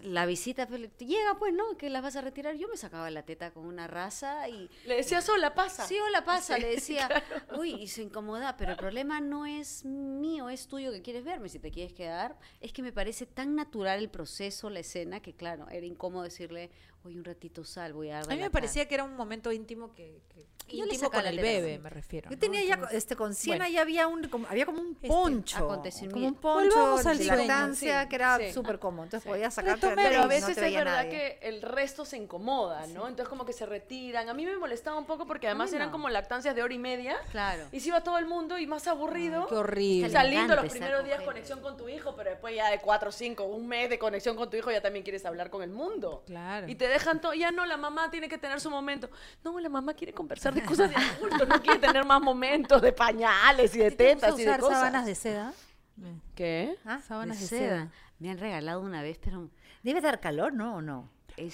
la visita, pues, le- llega pues, ¿no? Que la vas a retirar. Yo me sacaba la teta con una raza y... Le decía sola, pasa. Sí, hola, pasa, le decía. Uy, y se incomoda, pero el problema no es mío, es tuyo que quieres verme. Si te quieres quedar, es que me parece tan natural el proceso, la escena, que claro, era incómodo decirle, oye, un ratito sal, voy a A mí me relatar". parecía que era un momento íntimo que, que- Yo le íntimo con el bebé, sí. me refiero. Yo ¿no? tenía ya, este, con Siena bueno. ya había un, como, había como un Este, poncho. acontecimiento. como un poncho de sueño, lactancia sí, que era sí. súper cómodo. Entonces podías sacarte Retomemos. Pero a veces no es verdad nadie. que el resto se incomoda, ¿no? Entonces como que se retiran. A mí me molestaba un poco porque además eran como lactancias de hora y media. Claro. Y se iba todo el mundo y más aburrido. Ay, qué horrible. O sea, lindo los primeros días conexión con tu hijo, pero después ya de cuatro, cinco, un mes de conexión con tu hijo ya también quieres hablar con el mundo. Claro. Y te dejan todo, ya no, la mamá tiene que tener su momento. No, la mamá quiere conversar de cosas de adultos, no quiere tener más momentos de pañales y de ¿Te gusta tetas y de usar cosas. sábanas de seda? ¿Qué? Ah, Sábanas De de, seda. seda. Me han regalado una vez, pero... Debe dar calor, ¿no? ¿O no?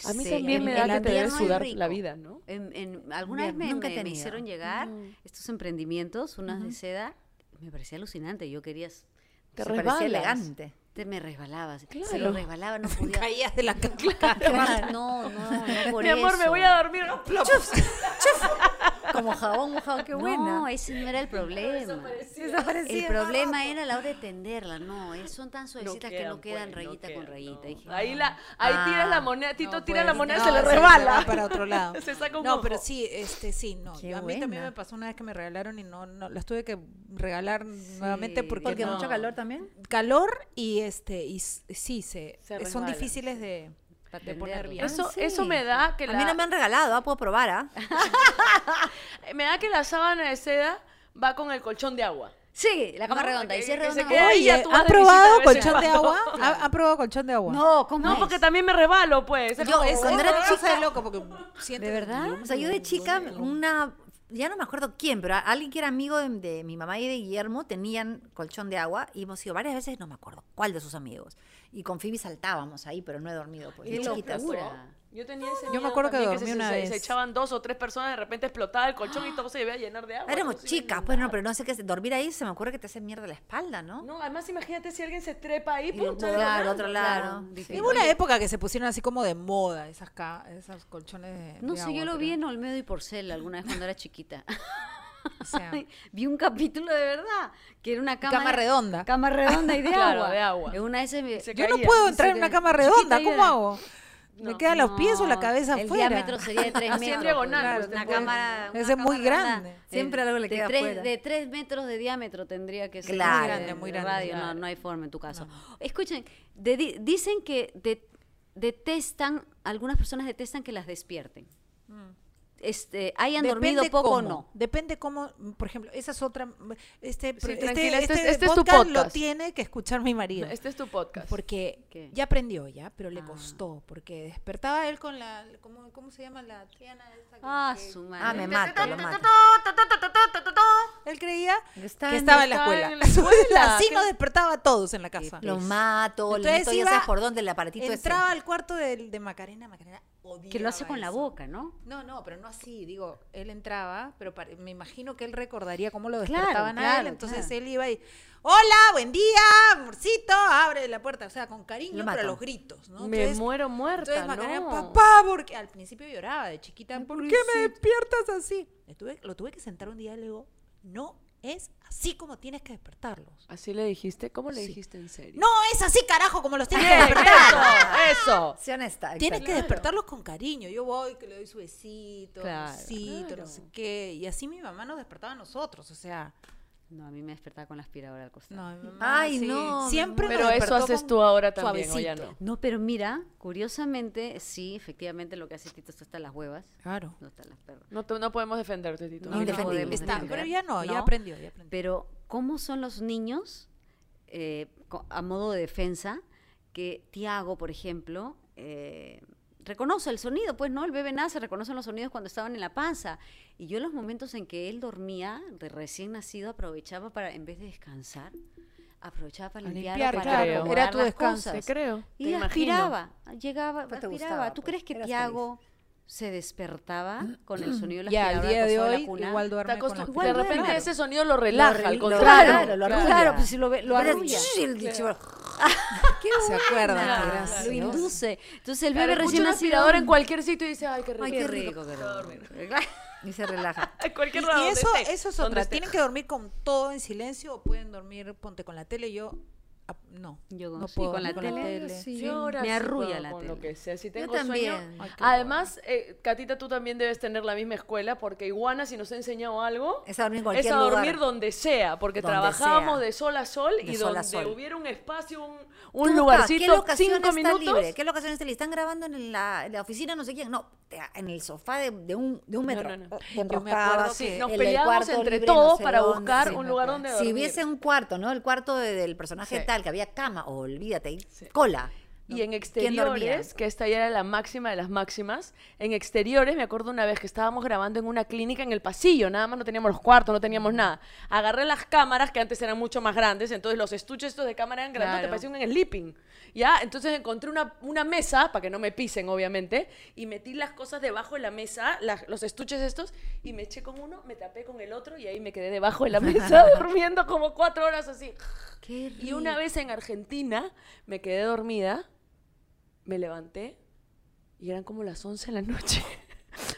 A mí también me da que te debe sudar rico. la vida, ¿no? En, en- alguna vez me, me- me hicieron llegar estos emprendimientos, unas de seda, me parecía alucinante. Yo quería, Te Se parecía elegante. Te me resbalaba, así, Claro. se lo resbalaba, no podía. Caías de la Claro, No, no, no por Mi amor, me voy a dormir. ¿no? Como jabón mojado, qué buena. No, ese no era el problema. El problema era la hora de tenderla, no, eh, son tan suavecitas que no quedan pues, no rayita con rayita. no. Dije, Ahí, no. la, ahí Ah. tiras la moneda, Tito No, tira pues, la moneda y no, se le rebala. para otro lado. Se saca un No, ojo. pero sí, este sí, no. Qué a mí también me pasó una vez que me regalaron y no, no las tuve que regalar nuevamente porque, Porque no- mucho calor también. calor y este y sí se, Se son difíciles de, de poner tenderlo. bien. Eso, sí. eso me da que A la, mí no me han regalado, ah, puedo probar, ¿ah? me da que la sábana de seda va con el colchón de agua. Sí, la cama No, redonda. que- y si es que redonda, ya Oye, tú vas ¿han de visita probado colchón de agua? ¿Han, han probado colchón de agua? No, ¿cómo No, es? porque también me resbalo, pues. Es Yo, es, cuando era de loco porque ¿De verdad? O sea, yo de chica, una, ya no me acuerdo quién, pero alguien que era amigo de, de mi mamá y de Guillermo tenían colchón de agua y hemos ido varias veces, no me acuerdo cuál de sus amigos. Y con Phoebe saltábamos ahí, pero no he dormido, pues. Qué locura. Yo tenía ese Yo me acuerdo que dormí se, una se- vez. se echaban dos o tres personas, de repente explotaba el colchón y todo se iba a llenar de agua. Éramos no chicas, pues no, pero no sé qué, dormir ahí se me ocurre que te hace mierda la espalda, ¿no? No, además imagínate si alguien se trepa ahí, Y ¡pum! claro, otro lado. Hubo una época que se pusieron así como de moda esas, ca- esas colchones de No de sé, yo lo pero- vi en Olmedo y Porcel alguna vez cuando era chiquita. o sea, vi un capítulo de verdad, que era una cama, Cama de- redonda. Cama redonda y de Claro, agua. de agua. En una de esas me- Yo no puedo entrar en una cama redonda, ¿cómo hago? ¿Me No. quedan los pies o la cabeza el afuera? diámetro sería de 3 Así en metros. diagonal, pues, pues, una cámara, Ese es muy grande. redonda. Siempre algo le de queda tres, afuera. De 3 metros de diámetro tendría que ser. Claro. Muy grande, muy grande, Radio, claro. no, no hay forma en tu caso. Escuchen, de- dicen que de- detestan, algunas personas detestan que las despierten. Este, hayan dormido poco cómo, o no. Depende cómo, por ejemplo, esa es otra. Este, Sí, este, tranquila, este es- este este es tu podcast lo podcast. tiene que escuchar mi marido. Este es tu podcast. Porque ¿Qué? ya aprendió ya, pero le Ah. costó. Porque despertaba él con la. ¿Cómo, cómo se llama la Triana que- Ah, que- su madre. Ah, me lo mato. Él creía Está que estaba en la escuela. en la escuela. Así nos despertaba a todos en la casa. Lo mato, le Entonces meto ya sabes por dónde el aparatito ese. Entraba al cuarto de, de Macarena, Macarena Que lo hace con la boca, ¿no? No, no, pero no así, digo, él entraba, pero me imagino que él recordaría cómo lo Claro, despertaban a él, claro, entonces claro. él iba y, hola, buen día, amorcito, abre la puerta, o sea, con cariño, Lo pero a los gritos, ¿no? Me Entonces- muero muerta, entonces Macarena, no. papá, porque al principio lloraba de chiquita, ¿por qué me despiertas así? Tuve- lo tuve que sentar un día y le digo, no es así como tienes que despertarlos. ¿Así le dijiste? ¿Cómo le Sí. dijiste en serio? No es así, carajo, como los tienes que despertar. eso, eso. Sé honesta. Tienes que despertarlos con cariño. Yo voy, que le doy su besito, Claro. besito, Claro. no sé qué. Y así mi mamá nos despertaba a nosotros. O sea, No, a mí me despertaba con la aspiradora al costado. no, mi mamá, Ay, sí, no, Siempre Pero eso haces tú ahora también, ¿o ya no? No, pero mira, curiosamente, sí, efectivamente lo que hace Tito está hasta las huevas. Claro. No están las perras. No, no podemos defenderte, Tito. No, No, podemos Está, defender, pero ya no, ya ¿no? aprendió, ya aprendió. Pero, ¿cómo son los niños, eh, a modo de defensa, que Tiago, por ejemplo, eh, reconoce el sonido, pues no, el bebé nace, reconoce los sonidos cuando estaban en la panza. Y yo en los momentos en que él dormía, de recién nacido, aprovechaba para, en vez de descansar, aprovechaba para limpiar, limpiar, para claro. acomodar Era tu descanso. Creo. Y te imagino. aspiraba, llegaba, Pues te aspiraba. gustaba, ¿Tú pues, crees que Tiago se despertaba con el sonido de la Ya, al día de hoy cuna? igual duerme con la Igual de repente ese sonido lo relaja, Lo al lo- contrario. claro, lo arrulla. Claro, pues si lo, ve- lo arrulla. y Se acuerda, Claro, qué Lo induce. Entonces el Claro, bebé escucha recién un nacido. aspirador en cualquier sitio y dice, ay, qué rico. Ay, Qué qué rico, rico. qué rico. Y se relaja. Cualquier Y, y eso, esté, eso es otra. Tienen que dormir con todo en silencio o pueden dormir, ponte con la tele. Yo, ah, no. Yo no sí, puedo con la tele, sí. Yo ahora Me sí arrulla la con tele. lo que sea. Si tengo también. sueño. Ay, qué Además, eh, Catita, tú también debes tener la misma escuela porque Iguana, si nos ha enseñado algo, Es a dormir en es a dormir lugar. donde sea, porque Donde trabajábamos sea. de sol a sol y sol donde sol. hubiera un espacio, un, un ¿Qué lugarcito, locación cinco está minutos. libre? ¿Qué locación está libre? Están grabando en la, en la oficina no sé quién. No, en el sofá de, de un, de un No, metro. no, no. Te Yo me enroscabas, acuerdo Sí, que nos cuarto entre libre, no todos sé para dónde, buscar un lugar donde Si dormir. hubiese un cuarto, ¿no? El cuarto de- del personaje Sí. Que había cama, olvídate, cola. Y en exteriores, que esta ya era la máxima de las máximas, en exteriores me acuerdo una vez que estábamos grabando en una clínica en el pasillo, nada más no teníamos los cuartos, no teníamos nada. Agarré las cámaras, que antes eran mucho más grandes, entonces los estuches estos de cámara eran grandes, te Claro. parecían un sleeping. ¿Ya? Entonces encontré una, una mesa, para que no me pisen, obviamente, y metí las cosas debajo de la mesa, los estuches estos, y me eché con uno, me tapé con el otro, y ahí me quedé debajo de la mesa durmiendo como cuatro horas así. Qué Y una vez en Argentina me quedé dormida, me levanté y eran como las 11 de la noche.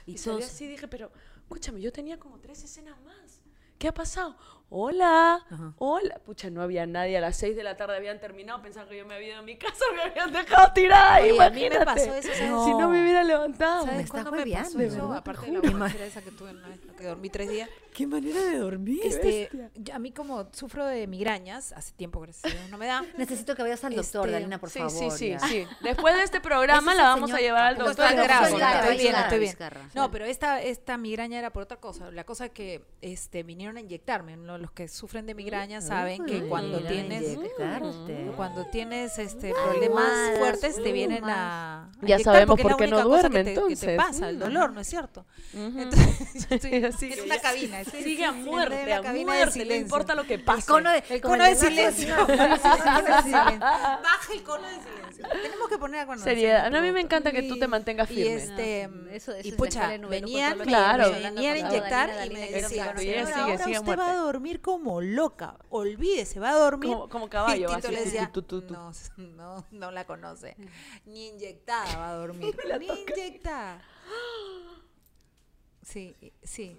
Y, Y salí así y dije, pero escúchame, yo tenía como tres escenas más. ¿Qué ha pasado? Hola, hola. Pucha, no había nadie. A las 6 de la tarde habían terminado. Pensaban que yo me había ido a mi casa, me habían dejado tirada. Oye, a mí me imagínate. pasó eso. Si no me hubiera levantado. Me ¿Sabes está cuándo me pasó eso? ¿no? Aparte Te de la borrachera esa que tuve una vez, que dormí tres días. ¿Qué manera de dormir? Este, yo- a mí como sufro de migrañas, hace tiempo gracias a Dios no me da. Necesito que vayas al doctor, Este, Dalina, por sí, favor. sí, sí, ya. sí. Después de este programa la vamos a llevar al doctor. a grave, estoy bien, estoy bien. No, pero esta, esta migraña era por otra cosa. La cosa que este, vinieron a inyectarme. ¿no? Los que sufren de migraña saben que cuando tienes cuando tienes este problemas fuertes te vienen plumas. a, a Ya sabemos por la qué no única cosa duerme, que te, que te entonces. pasa, el dolor, ¿no es cierto? Entonces, estoy- es una cabina. Sigue a muerte, la a cabina muerte, no importa lo que El pase. cono de, El cono de gato, silencio. Baja el cono de silencio. Tenemos que poner cuando Seriedad. hacemos A mí me encanta que tú te mantengas Y firme. este, No, eso- eso y pucha, venían, Claro. venían a inyectar y me decían, y ella "Señora, sigue, ahora sigue a usted va muerte". a dormir como loca, olvídese, va a dormir. Como- como caballo, Y Tito le decía, no, no, no la conoce, ni inyectada va a dormir, ni inyectada. Sí, sí.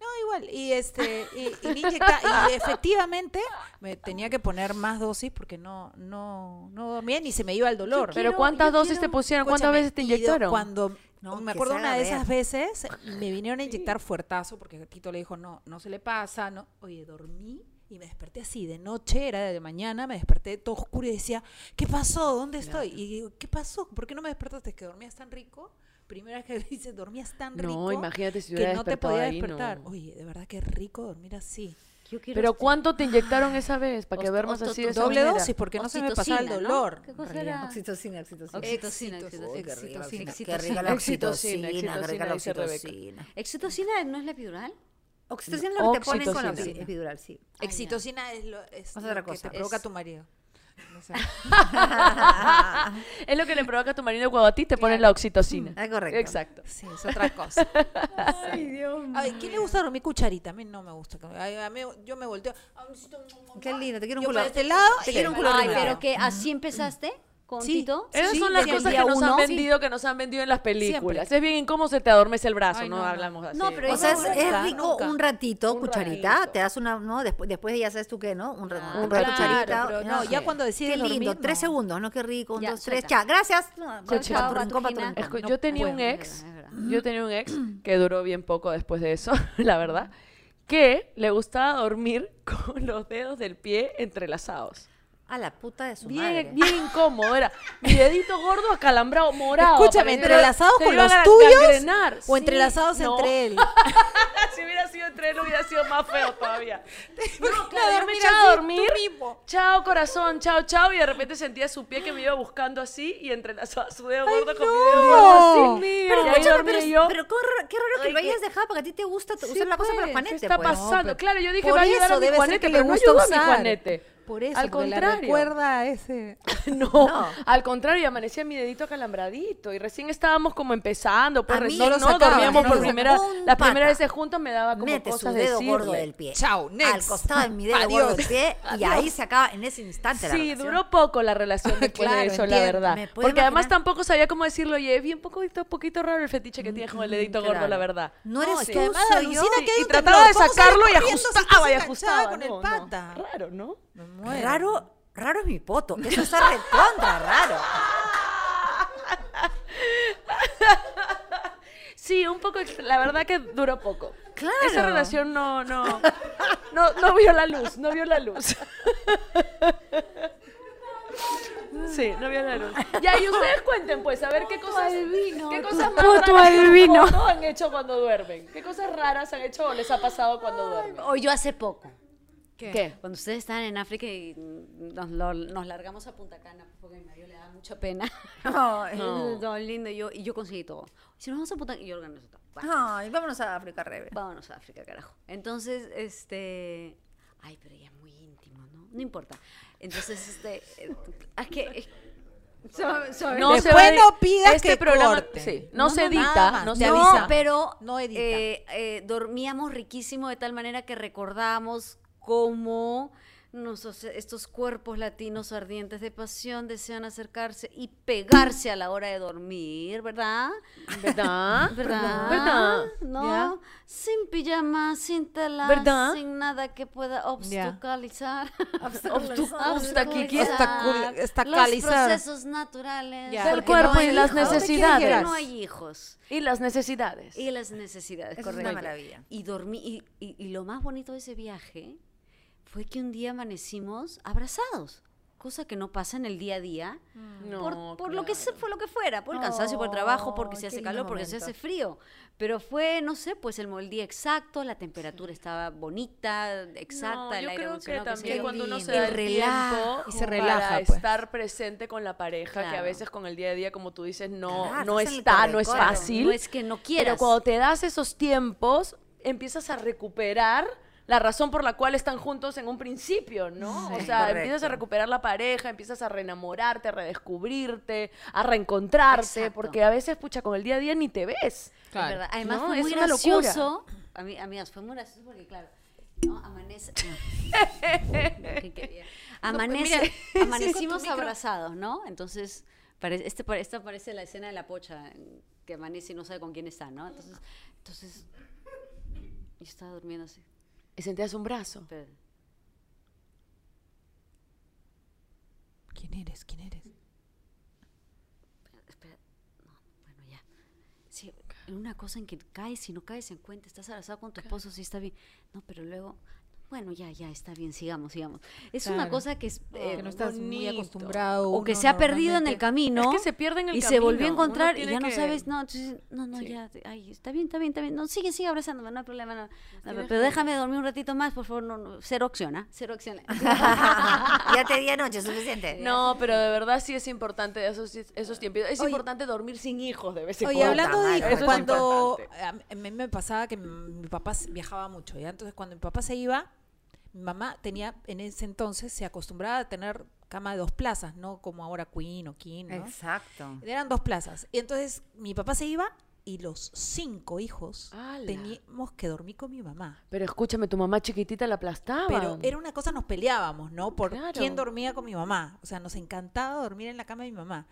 No, igual. Y este, y, y ni inyectada. Y efectivamente me tenía que poner más dosis porque no, no, no dormía ni se me iba el dolor. Pero ¿cuántas dosis te pusieron? ¿Cuántas veces te inyectaron? Cuando No, me acuerdo una de esas veces me vinieron a inyectar fuertazo porque Tito le dijo, "No, no se le pasa, no." Oye, dormí y me desperté así de noche, era de mañana, me desperté todo oscuro y decía, "¿Qué pasó? ¿Dónde estoy?" Y digo, "¿Qué pasó? ¿Por qué no me despertaste? ¿Es que dormías tan rico?" Primera vez que dices, "Dormías tan No, rico." imagínate si que no te podía ahí, no. despertar. Oye, de verdad que rico dormir así. Yo quiero Pero este- ¿cuánto te inyectaron esa vez? Para que duermas así de Doble manera? dosis porque no se me pasaba el Oxitocina, ¿no? dolor. ¿Qué cosa era? Oxitocina, oxitocina. Oxitocina, oxitocina. qué rica la Oxitocina. oxitocina. Oxitocina, oxitocina. Oxitocina, oxitocina. ¿Exitocina no es la epidural? Oxitocina es lo que te ponen con la Oxitocina. epidural, sí. Epidural es lo, que cosa. te provoca tu marido. O sea, Es lo que le provoca a tu marido cuando a ti te ponen la oxitocina. Ah, correcto. Exacto. sí, es otra cosa. Ay, Dios Ay, ¿quién le gusta dormir cucharita? A mí no me gusta. A mí, yo me volteo. Ay, necesito un- Qué lindo, te quiero un Yo culo. este lado Te quiero un culo Ay, pero que así empezaste con Sí. Tito. Esas Sí, son las cosas que nos han vendido, que nos han vendido en las películas. Siempre. Es bien incómodo se te adormece el brazo, Ay, no, no, no. hablamos así. No, pero O sea, es, rico nunca. un ratito, Un cucharita, ratito. te das una, ¿no? Después, después de ya sabes tú qué, ¿no? Un ratito, Ah, un claro, cucharita. pero no, ya cuando decides Qué lindo, dormir, tres no. segundos, ¿no? Qué rico, un, Ya, dos, tres, ya, gracias. Yo tenía un ex, yo tenía un ex que duró bien poco después de eso, la verdad, que le gustaba dormir con los dedos del pie entrelazados. A la puta de su Bien, madre. bien incómodo, era mi dedito gordo acalambrado, morado. Escúchame, entrelazados con los tuyos o entrelazados Sí, no. entre él. si hubiera sido entre él hubiera sido más feo todavía. No, claro, me echaba a dormir. Chao, corazón, chao, chao. Y de repente sentía su pie que me iba buscando así y entrelazaba su dedo gordo con mi dedo no. gordo así. Pero y ahí pero, yo. pero qué raro, que Ay, lo hayas dejado porque a ti te gusta Sí, usar la cosa para pues, Juanete. ¿Qué está pues. pasando? claro, yo dije, va a ayudar a mi Juanete, pero no ayudó a mi. Juanete. Por eso, Al contrario. recuerda a ese. No, No. al contrario, y amanecía mi dedito acalambradito y recién estábamos como empezando, pues A recién no sacaba, dormíamos no por primera, sacaba. Un la primera pata vez juntos me daba como Mete su cosas dedo decirle. gordo del pie. Chao, next. Al costado de mi dedo Adiós. gordo del pie y ahí se acaba en ese instante la Sí, duró poco la relación después Claro, de eso, la verdad. Porque además tampoco sabía cómo decirlo, oye, es bien poquito, poquito raro el fetiche que tienes con el dedito gordo, claro. la verdad. No eres tú, además soy yo. Y trataba de temblor. ¿Cómo sacarlo y ajustaba y ajustaba. con el pata? Raro, ¿no? Muero. Raro, raro es mi poto. Eso está recontra raro. Sí, un poco, la verdad que duró poco. Claro. Esa relación no, no, no, no vio la luz, no vio la luz. Sí, no vio la luz. Ya, y ustedes cuenten, pues, a ver qué cosas, qué cosas más raras albino. han hecho cuando duermen. ¿Qué cosas raras han hecho o les ha pasado cuando duermen? O yo hace poco. ¿Qué? Cuando ustedes estaban en África y nos, lo- nos largamos a Punta Cana porque a mi marido le da mucha pena. Todo lindo y yo, y yo conseguí todo. Si nos vamos a Punta Cana, y yo organizo todo. Bueno, ay, vámonos a África, Rebe. vámonos a África, carajo. Entonces, este... Ay, pero ya es muy íntimo, ¿no? No importa. Entonces, este... eh, Es que... es- so- sorry. No se Después a- no pidas este que programa, corten. sí, no, No, se no, edita, no se avisa. avisa. pero No edita. eh, eh, dormíamos riquísimo de tal manera que recordábamos cómo nos- estos cuerpos latinos ardientes de pasión desean acercarse y pegarse a la hora de dormir, ¿verdad? ¿Verdad? ¿Verdad? ¿Verdad? No, ¿Ya? sin pijama, sin telas, ¿Verdad? sin nada que pueda obstaculizar. Obstaculizar. Obstacul- Los procesos naturales. Ya, Del cuerpo no y las hijos. ¿A dónde quieres necesidades. No hay hijos. Y las necesidades. Y las necesidades, Eso es correcto. una maravilla. Y dormí, y, y- y lo más bonito de ese viaje fue que un día amanecimos abrazados, cosa que no pasa en el día a día, No, por, por lo que se, fue lo que fuera, por el cansancio, por el trabajo, porque se hace calor, porque se momento. hace frío. Pero fue, no sé, pues el, el día exacto, la temperatura estaba bonita, exacta, No, el yo aire creo que sé también cuando uno se da El el relajo. tiempo Y se relaja, para pues. estar presente con la pareja, que a veces con el día a día, como tú dices, no, Claro, no está, no es fácil. No es que no quieras. Pero cuando te das esos tiempos, empiezas a recuperar la razón por la cual están juntos en un principio, ¿no? o sea, correcto. empiezas a recuperar la pareja, empiezas a reenamorarte, a redescubrirte, a reencontrarte, Exacto. porque a veces, pucha, con el día a día ni te ves. Es verdad. Además No, fue es muy gracioso. A mí, amigas, fue muy gracioso porque, claro, ¿no? amanece. no. ¿Qué quería? Amanece, amanecimos sí, abrazados, ¿no? Entonces, pare- este, pare- esta parece la escena de la pocha, que amanece y no sabe con quién está, ¿no? Entonces, entonces yo estaba durmiendo así. Y sentías un brazo. espera. ¿Quién eres? ¿Quién eres? espera, no, bueno, ya. Sí, en una cosa en que caes y no caes en cuenta, estás abrazado con tu esposo, sí está bien. No, pero luego, bueno, ya, ya, está bien, sigamos, sigamos. Es una cosa que es... eh, que no estás muy bonito. acostumbrado. o que se ha perdido en el camino Es que se pierde en el y se volvió a camino, encontrar y ya no sabes, no, entonces, no, no, Sí. ya, ay, está bien, está bien, está bien, no, sigue, sigue abrazándome, no hay problema, no, pero que- déjame dormir un ratito más, por favor, no, no, cero opción, ¿ah? Cero opción. ya te di anoche, suficiente. No, pero de verdad sí es importante esos, esos tiempos. Es Oye. importante dormir sin hijos de vez en Oye, cuando. hablando de hijos, cuando a mí me pasaba que mi mi papá viajaba mucho, ¿ya? Entonces, cuando mi papá se iba, mi mamá tenía, en ese entonces, se acostumbraba a tener cama de dos plazas, no como ahora Queen o King, ¿no? Exacto. Eran dos plazas. Y entonces, mi papá se iba y los cinco hijos teníamos que dormir con mi mamá. Pero escúchame, tu mamá chiquitita la aplastaba. Pero era una cosa, nos peleábamos, ¿no? Por Claro. quién dormía con mi mamá. O sea, nos encantaba dormir en la cama de mi mamá.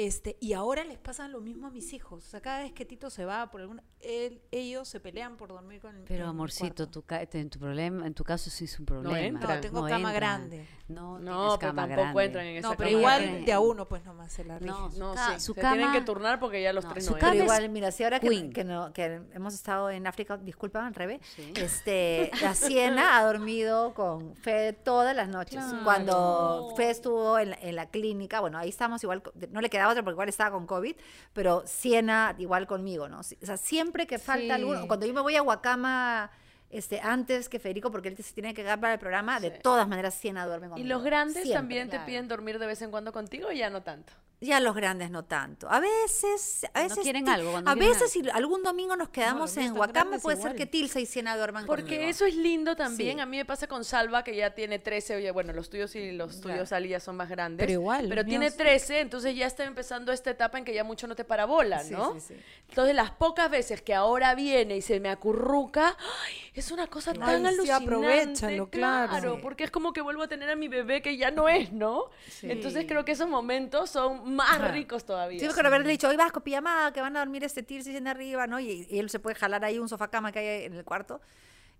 Este, y ahora les pasa lo mismo a mis hijos. O sea, cada vez que Tito se va por alguna, él- ellos se pelean por dormir con el Pero el amorcito, tu, ca- en tu problema, en tu caso sí es un problema. entra. No, tengo cama entran. grande. No, No, tienes pero cama tampoco grande. entran en esa No, pero cama igual grande. de a uno, pues nomás se la rige. No, su, No, sí, su se cama... tienen que turnar porque ya los No, tres su no cama Pero igual, mira, si ahora que, no- que hemos estado en África, disculpa, al revés, Sí. este, la Siena ha dormido con Fe todas las noches. Claro. Cuando Fe estuvo en la, en la clínica, bueno, ahí estábamos igual, no le quedaba otra porque igual estaba con COVID, pero Siena igual conmigo, ¿no? O sea, siempre que falta Sí. alguno, cuando yo me voy a Huacama este, antes que Federico, porque él se tiene que quedar para el programa, de todas maneras Siena duerme ¿Y conmigo. los grandes Siempre. también claro. te piden dormir de vez en cuando contigo o ya no tanto? Ya los grandes no tanto. A veces, a No veces quieren algo, a quieren veces si algún domingo nos quedamos en grandes puede ser que Tilsa y Siena duerman Porque conmigo. eso es lindo también. Sí. A mí me pasa con Salva, que ya tiene 13. Oye, bueno, los tuyos y los tuyos, Ali, ya son más grandes. Pero igual, Pero tiene míos- 13, entonces ya está empezando esta etapa en que ya mucho no te parabola, ¿no? sí, sí. Entonces, las pocas veces que ahora viene y se me acurruca, ¡ay! es una cosa Ay, tan sí, alucinante. aprovechalo, claro. Sí. porque es como que vuelvo a tener a mi bebé que ya no es, ¿no? Entonces, creo que esos momentos son más ricos todavía. Sí, me acuerdo haberle dicho, hoy vas con pijamada, que van a dormir este Tilsa y Siena arriba, ¿no? Y, y él se puede jalar ahí un sofá cama que hay en el cuarto.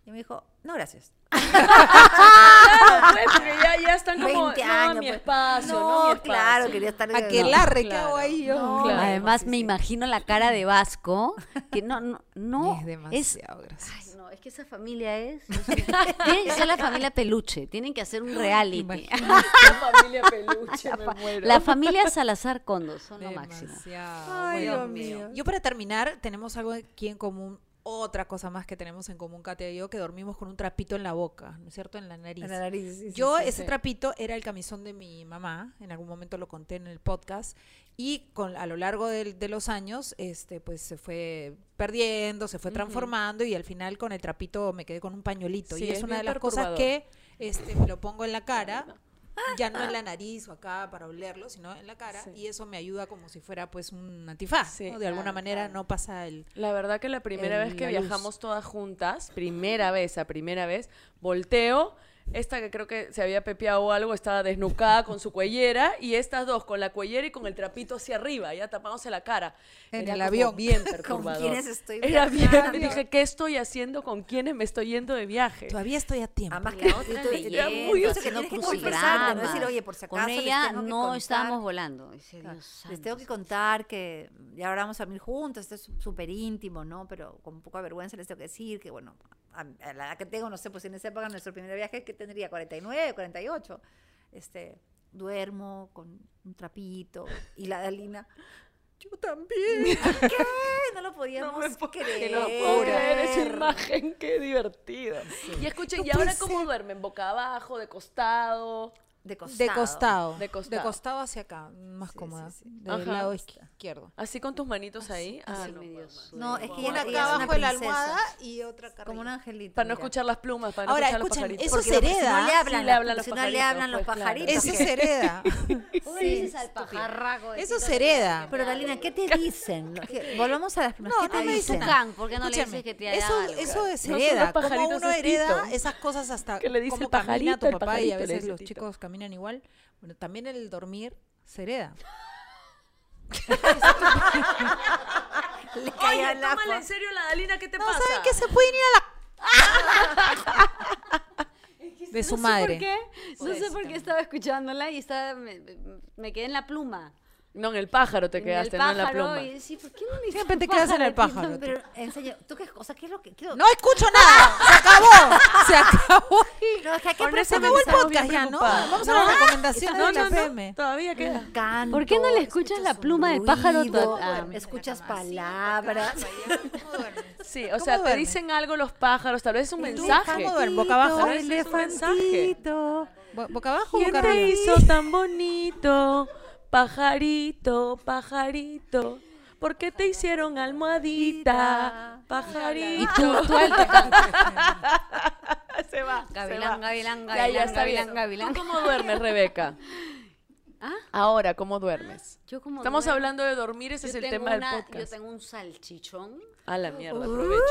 Y me dijo, no, gracias. Claro, pues, porque ya, ya están como, 20 no, años. mi pues. espacio, no, no, mi espacio. claro, quería estar... A que no. la ¿qué claro. hago ahí yo? No, Claro. Además, sí, me sí. imagino la cara de Vasco, que no, no, no es demasiado gracioso. Ay, no, es que esa familia es. tienen que ser la familia peluche, tienen que hacer un reality. La familia peluche, me muero. La familia Salazar Condos son lo máximo. Ay, Dios mío. Yo para terminar, tenemos algo aquí en común, otra cosa más que tenemos en común, Katia y yo, que dormimos con un trapito en la boca, ¿no es cierto? En la nariz. En la nariz, sí, yo, sí. ese trapito era el camisón de mi mamá, en algún momento lo conté en el podcast, y con, a lo largo del- de, los años, este, pues se fue perdiendo, se fue transformando, y al final con el trapito me quedé con un pañuelito. Y es, es una de las cosas que este, me lo pongo en la cara, ya no en la nariz o acá para olerlo, sino en la cara, Sí. y eso me ayuda como si fuera pues un antifaz, Sí, ¿no? De alguna claro, manera claro. no pasa el... La verdad que la primera el- vez que viajamos todas juntas, primera vez, a primera vez, volteo, esta que creo que se había pepeado o algo, estaba desnucada con su cuellera, y estas dos con la cuellera y con el trapito hacia arriba, ya tapándose la cara. En Era el avión. bien ¿Con perturbador. quiénes estoy Era bien, dije, ¿qué estoy haciendo? ¿Con quiénes me estoy yendo de viaje? Todavía estoy a tiempo. Además La que otra leyendo, muy eso que haciendo tienes que crucigramas. confesarte, no decir, oye, por si acaso Con les ella tengo que no contar. estábamos volando. Dice, Dios Les tengo que contar que ya ahora vamos a dormir juntos, esto es súper íntimo, ¿no? Pero con un poco de vergüenza les tengo que decir que, bueno, a, a la edad que tengo, no sé, pues en esa época, nuestro primer viaje, que tendría 49, 48, este, duermo con un trapito y la Dalina, yo también. ¿Qué? No lo podíamos No creer. que no puedo creer esa imagen, qué divertido. Y escuchen, No ¿y ahora puede cómo ser. duermen? ¿Boca abajo, de costado? De costado. De costado. De costado. costado hacia acá, más Sí, cómoda. sí, sí. Del Ajá. lado izquierdo. Así con tus manitos ahí. Ah, Así no, medio pues. No, es que Una acá abajo de la almohada y otra acá Como un angelito. Para no escuchar las plumas, para no Ahora, escuchar escuchen, los pajaritos. eso se los- si no hereda. le hablan, Sí le hablan los si no le hablan los pajaritos, pues. Eso se hereda. Dices al pajarraco. Eso se hereda. Pero Dalina, ¿qué te dicen? ¿Qué- Volvamos a las primeras. No, ¿Qué te no me dicen ¿por qué no le dices que te eso, eso se No hereda. Como uno es hereda esas cosas hasta Que le dice camina pajarito, tu papá y a veces los chicos caminan igual. Bueno, también el dormir se hereda. Le Oye, tómala en serio la Dalina, ¿qué te No, pasa? ¿saben qué? Se pueden ir a la... De su no madre. Sé por qué, no sé por qué estaba escuchándola y estaba, me, me quedé en la pluma. No, en el pájaro te en quedaste, no en la pluma. Y decía, ¿por qué no dices Siempre te quedas en el pájaro. Pero, en serio, ¿tú qué cosa? ¿Qué es lo que quiero? No escucho nada. Se acabó. Se acabó. No, es que hay que eso Se acabó el podcast ya, ¿no? Vamos a las recomendaciones No, de la no, no, FM. todavía queda. canto, ¿Por qué no le escuchas la pluma de pájaro ah, escuchas palabras. Sí, o ¿Cómo sea, te dicen algo los pájaros, tal vez es un mensaje. ¿Cómo duermes? ¿Boca abajo? Bo- ¿Boca abajo ¿Quién boca te arriba? hizo tan bonito? Pajarito, pajarito. ¿Por qué te hicieron almohadita? Pajarito. Y tú, tú se va. Gavilán, se va. gavilán, Ya, ya, gavilán, gavilán, gavilán. ¿Tú cómo duermes, Rebeca? ¿Ah? Ahora, ¿cómo duermes? Yo como Estamos hablando de dormir, ese yo es el tema una- del Yo podcast. tengo un salchichón. A la mierda, aprovecho.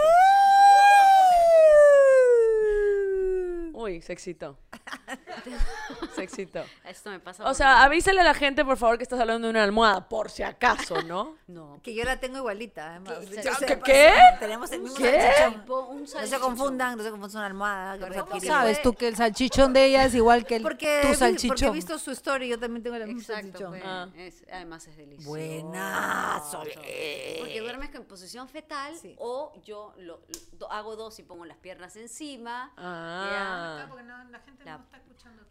Uy, se excitó. Se excitó. Esto me pasa. O sea, nada. avísale a la gente, por favor, que estás hablando de una almohada, por si acaso, ¿no? No. Que yo la tengo igualita, además. ¿Qué? ¿Qué? Tenemos el mismo ¿Qué? salchichón. Tipo, un No se confundan, no se confundan, es una almohada. que ¿Cómo sabes tú que el salchichón de ella es igual que el, Porque, tu salchichón? porque he visto su story, yo también tengo el mismo Exacto, salchichón. pues, Ah. es- además es delicioso. Buenazo. Porque duermes en posición fetal Sí. o yo lo, lo- hago dos y pongo las piernas encima. Ah. Porque no, la gente La- no está escuchándote.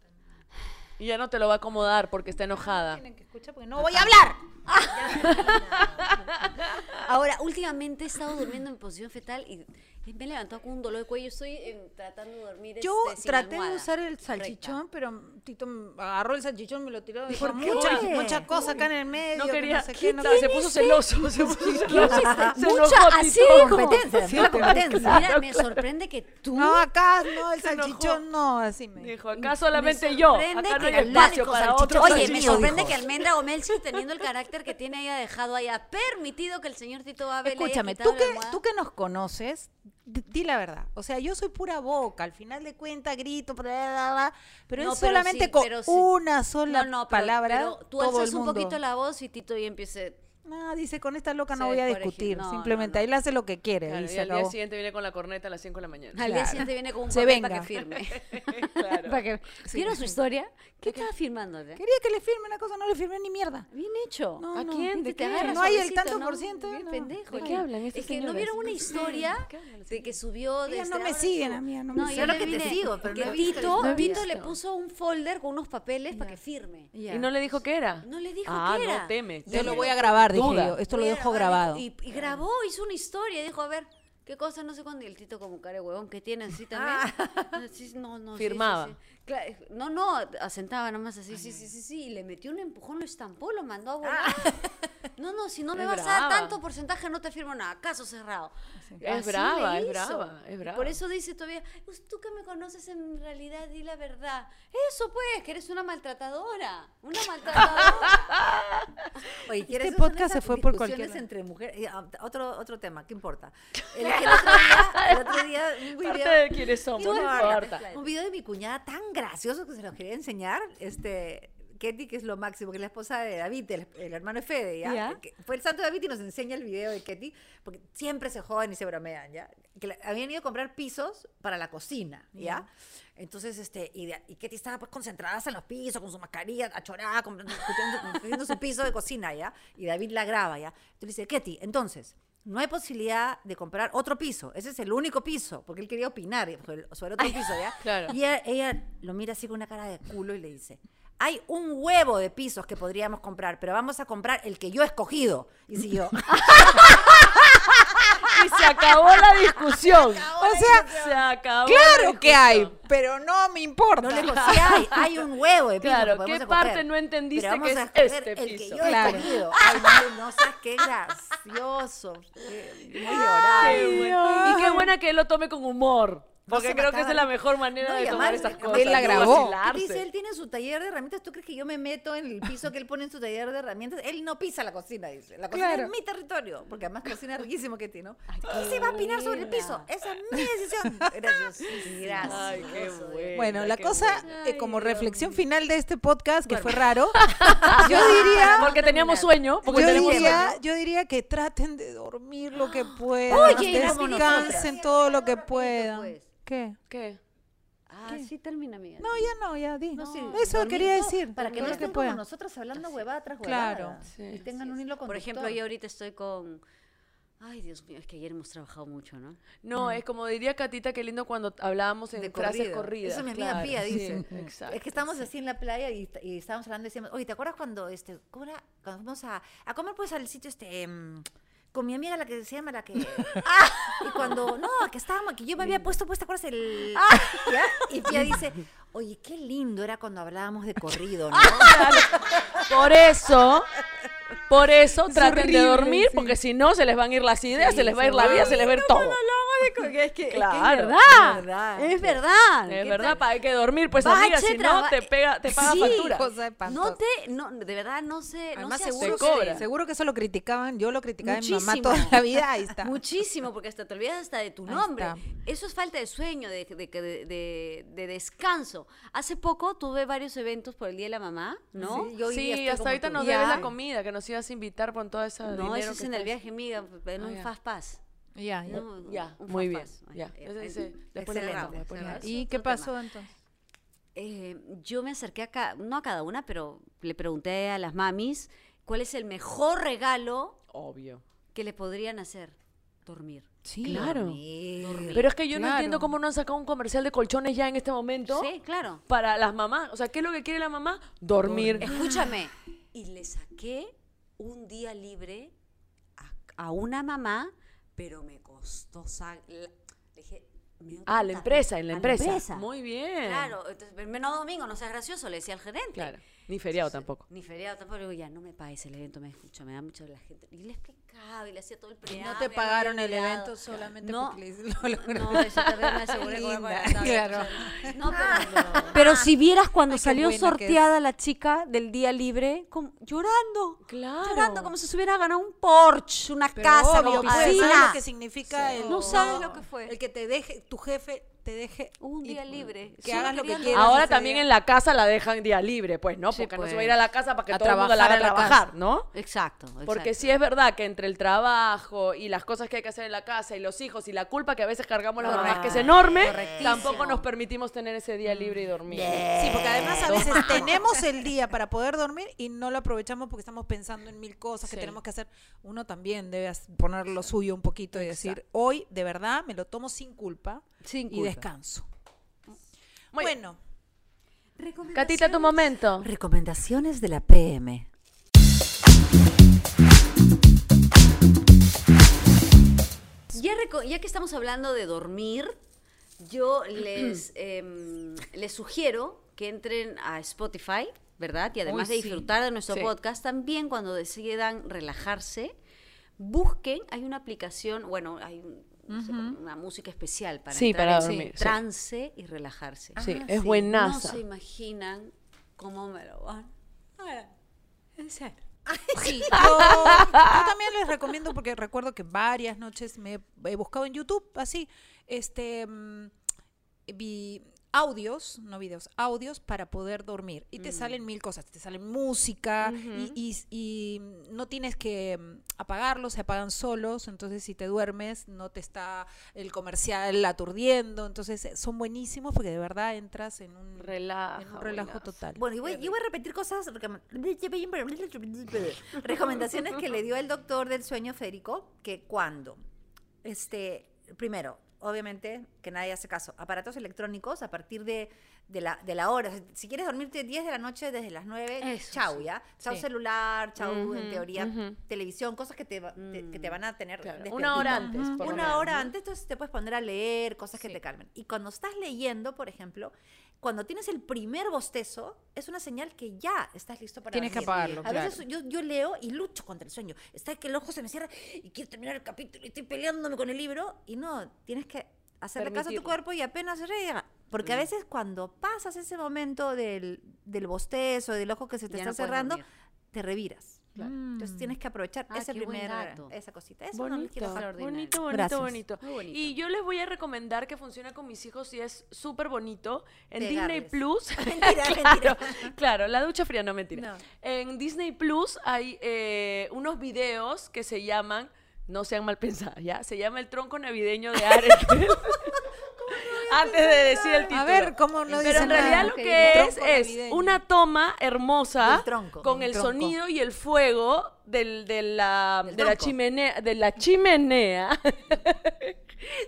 Y ya no te lo va a acomodar porque está enojada. Tienen que escuchar porque no voy a hablar. Ahora, últimamente he estado durmiendo en posición fetal y me he levantado con un dolor de cuello. Estoy eh, tratando de dormir Yo este, sin traté de almohada. usar el Recta. salchichón, pero Tito me agarró el salchichón, me lo tiró. Qué? mucha, mucha cosa acá en el medio. No que quería. No sé qué, no se puso celoso. Se puso celoso. Se Mucha, enojó, así Tito. dijo. Competencia, Sí, competencia. Mira, me sorprende que tú No, acá no, el salchichón no, así me Dijo, acá solamente yo. sorprende Acá no que hay el espacio para salchichón- otro Oye, me sorprende dijo. que Almendra Gomelsi, teniendo el carácter que tiene, haya dejado, haya permitido que el señor Tito haya Escúchame, tú que, tú que nos conoces, di, la verdad. O sea, yo soy pura boca. Al final de cuentas grito, bla, bla, bla, pero No, es pero solamente sí, con pero sí. una sola no, no, pero, palabra. pero tú todo alzas el un poquito la voz y Tito ya empiece... No, dice, con esta loca no Se voy a discutir. No, Simplemente no, no. él hace lo que quiere. Claro, y y se al día siguiente viene con la corneta a las 5 de la mañana. Al día siguiente viene con un Se papel para que firme. Claro. Para que- ¿Vieron su historia? ¿Qué estaba firmando? Quería que le firme una cosa, no le firme ni mierda. Bien hecho. ¿A quién? ¿De Te qué? No hay el tanto por ciento, Bien pendejo. ¿De qué hablan Es que no vieron una historia ¿Qué hablan las de que subió de no este, me siguen su- a mí, no No, yo que te sigo, pero que no he visto Tito, le puso un folder con unos papeles para que firme. ¿Y no le dijo qué era? No le dijo ah, qué era. no teme. Yo lo voy a grabar, dije Duda. yo. Esto lo dejo grabar, grabado. Y, y grabó, hizo una historia. Dijo, a ver, ¿qué cosa? No sé cuándo. Y el Tito como cara de huevón que tiene así también. No, sí, no, no, sí, sí, Firmaba. sí. No, no, asentaba nomás así, sí, sí, sí, sí. Y le metió un empujón, lo estampó, lo mandó a volar. No, no, si no me Es vas a dar tanto porcentaje, no te firmo nada. Caso cerrado. Es Así brava, es brava, es Y brava. por eso dice todavía, "Pues tú que me conoces en realidad, di la verdad. Eso pues, que eres una maltratadora. Una maltratadora. Oye, ¿quieres Este podcast se fue por cualquier entre mujeres? ah, Otro, otro tema, ¿qué importa? El, que el otro día, el otro día un video, Parte de quiénes somos, no importa. un video de mi cuñada tan gracioso que se los quería enseñar, este... Ketty, que es lo máximo, que es la esposa de David, el, el hermano de Fede, ¿ya? Ya. Que fue el santo David y nos enseña el video de Ketty, porque siempre se joden y se bromean, ¿ya? Que la- habían ido a comprar pisos para la cocina, ¿ya? Entonces, este, y, de- y Ketty estaba pues concentrada en los pisos, con su mascarilla, achorada, comprando, su piso de cocina, ¿ya? Y David la graba, ¿ya? Entonces le dice, Ketty, entonces, no hay posibilidad de comprar otro piso. Ese es el único piso, porque él quería opinar sobre otro piso, ¿ya? claro. Y ella, ella lo mira así con una cara de culo y le dice, hay un huevo de pisos que podríamos comprar, pero vamos a comprar el que yo he escogido. Y siguió. Y se acabó la discusión. O sea, se acabó. la claro que hay, discusión. pero no me importa. No le digo, sí hay, hay un huevo de pisos Claro, que ¿qué escoger, parte no entendiste pero vamos que es este el que piso? yo he Claro. escogido. Ay, no, no sabes qué gracioso. Qué- Muy llorar. Qué bueno. Y qué buena que él lo tome con humor. Porque creo que esa es la mejor manera No, de tomar además, estas él cosas. la grabó. Dice, él tiene su taller de herramientas. ¿Tú crees que yo me meto en el piso que él pone en su taller de herramientas? Él no pisa la cocina, dice. La cocina Claro. es mi territorio. Porque además cocina riquísimo que tiene, ¿no? ¿Quién se va a opinar sobre el piso? Esa es mi decisión. Gracias. Gracias. Ay, qué bueno. Bueno, la cosa, eh, como reflexión final de este podcast, que fue raro, yo diría, Porque teníamos sueño. Porque yo tenemos diría, sueño. yo diría que traten de dormir lo que puedan. Oye, y Descansen todo lo que Rapidito, puedan. ¿Qué? ¿Qué? Ah, sí termina, amiga. No, ya no, ya di. No, sí, Eso quería decir. Para que no estén como puedan. nosotros hablando huevada tras huevada. Claro. Sí. Y tengan un hilo conductor. Por ejemplo, yo ahorita estoy con... Ay, Dios mío, es que ayer hemos trabajado mucho, ¿no? No, es como diría Catita, qué lindo cuando hablábamos en de frases corrido. corridas. Eso mi amiga claro, Pía sí, dice. exacto. Es que estábamos así en la playa y, y estábamos hablando y decíamos, oye, ¿te acuerdas cuando este, ¿cómo era? Cuando fuimos a, a comer pues al sitio este em, con mi amiga la que se llama la que y cuando no, que estábamos, que yo me había puesto pues, ¿te acuerdas el ¿Ya? y Pía dice, oye, qué lindo era cuando hablábamos de corrido, ¿no? Por eso, por eso Es traten de dormir, sí. porque si no se les van a ir las ideas, se les va a ir la vida, se les va a ir todo. Es que, es que Claro, es verdad. es verdad. Es verdad. Es ¿Qué verdad, tal? para hay que dormir, pues Bache, amiga, si no te pega, te paga Sí, factura. Cosa. No te, no, de verdad no sé, no se seguro, que, cobra. seguro que eso lo criticaban. Yo lo criticaba a mi mamá Muchísimo. toda la vida. Ahí está. Muchísimo, porque hasta te olvidas hasta de tu nombre. Eso es falta de sueño, de, de, de- de- de descanso. Hace poco tuve varios eventos por el Día de la Mamá, ¿no? Sí, yo Sí, hasta ahorita nos debes la comida, que nos ibas a invitar con toda esa No, eso es que en el viaje, amiga, en Ah, un fast pass. Ya, ya. No, Ya, un muy bien. Ya, después le Excelente, después. ¿Y qué tema. pasó entonces? Eh, yo me acerqué a ca- no a cada una, pero le pregunté a las mamis cuál es el mejor regalo Obvio. que le podrían hacer. Dormir. Sí, Claro. Dormir. Pero es que yo no entiendo cómo no han sacado un comercial de colchones ya en este momento Sí, claro. para las mamás. O sea, ¿qué es lo que quiere la mamá? Dormir. Escúchame. Y le saqué un día libre a, a una mamá, pero me costó. le dije, Ah, la empresa, en la empresa. Muy bien. Claro, entonces, no domingo, no seas gracioso, le decía al gerente. Claro. Ni feriado tampoco. Ni feriado tampoco, le digo, ya, no me pagues el evento, me escucha, me da mucho la gente. Y le explicaba y le hacía todo el preámbulo. no te pagaron el evento solamente No, porque le lo lograron. No, eso también me aseguré que Linda, estaba- claro. No, pero, Pero si vieras cuando Ay, salió que sorteada la chica del día libre, como- llorando. Claro. Llorando como si se hubiera ganado un Porsche, una Pero casa, obvio, una pues, piscina. ¿sabes lo que significa el, No sabes lo que fue. El que te deje, tu jefe te deje Un y- día libre. Que hagas lo que quieras. Ahora también día. en la casa la dejan día libre, pues, ¿no? Sí, Porque no se va a pues. ir a la casa para que todo el mundo la haga trabajar a la trabajar, casa. ¿no? Exacto, Porque sí es verdad que entre el trabajo y las cosas que hay que hacer en la casa y los hijos y la culpa que a veces cargamos las mamás, que es enorme, tampoco nos permitimos tener ese día libre y dormir. Sí, porque además a veces tenemos el día para poder dormir y no lo aprovechamos porque estamos pensando en mil cosas que Sí. tenemos que hacer. Uno también debe poner lo suyo un poquito y decir, hoy de verdad me lo tomo sin culpa Sin y culpa. Descanso. Muy bien. bueno, Catita, tu momento. Recomendaciones de la PM. Ya, ya que estamos hablando de dormir, yo les, em, les sugiero que entren a Spotify, ¿verdad? Y además Uy, de sí. disfrutar de nuestro Sí. podcast, también cuando decidan relajarse, busquen, hay una aplicación, bueno, hay un- no una música especial para Sí, entrar para en dormir, sí. trance y relajarse. Sí, es No buenaza. se imaginan cómo me lo van. a hacer. Sí, yo, yo también les recomiendo porque recuerdo que varias noches me he buscado en YouTube así, este, mm, vi audios, no videos, audios para poder dormir. Y te salen mil cosas, te salen música y, y- y no tienes que mm, apagarlos, se apagan solos, entonces si te duermes no te está el comercial aturdiendo, entonces eh, son buenísimos porque de verdad entras en un, Relaja, en un relajo total. Bueno, y voy, yo voy a repetir cosas, recom- recomendaciones que le dio el doctor del sueño Federico, que cuando, este, primero, obviamente, que nadie hace caso, aparatos electrónicos a partir de, de la, de la hora. Si quieres dormirte 10 de la noche desde las 9, Eso chau. ¿ya? Chau Sí. celular, chau, en teoría, televisión, cosas que te, que te van a tener Claro. Una hora antes, por Una menos, hora antes, entonces te puedes poner a leer cosas que te calmen. Y cuando estás leyendo, por ejemplo, cuando tienes el primer bostezo, es una señal que ya estás listo para Tienes que apagarlo, A veces claro. yo, yo leo y lucho contra el sueño. Está que el ojo se me cierra y quiero terminar el capítulo y estoy peleándome con el libro. Y no, tienes que hacerle caso a tu cuerpo y apenas llega. Porque a veces cuando pasas ese momento del, del bostezo, del ojo que se te Ya está no cerrando, te reviras. Entonces tienes que aprovechar Ah, ese primer, dato. esa cosita. Eso no les Bonito, quiero bonito, bonito, bonito. Bonito. Y yo les voy a recomendar que funciona con mis hijos y es súper bonito. En Pegarles. Disney Plus. Mentira, claro, mentira. claro, la ducha fría, no mentira. No. En Disney Plus hay eh, unos videos que se llaman, no sean mal pensadas, ¿ya? Se llama El tronco navideño de Arendelle. Antes de decir el título. A ver, ¿cómo no Pero en realidad nada? lo que el es es navideño. una toma hermosa Del tronco, con el tronco. sonido y el fuego del, de la, de la chimenea, de la chimenea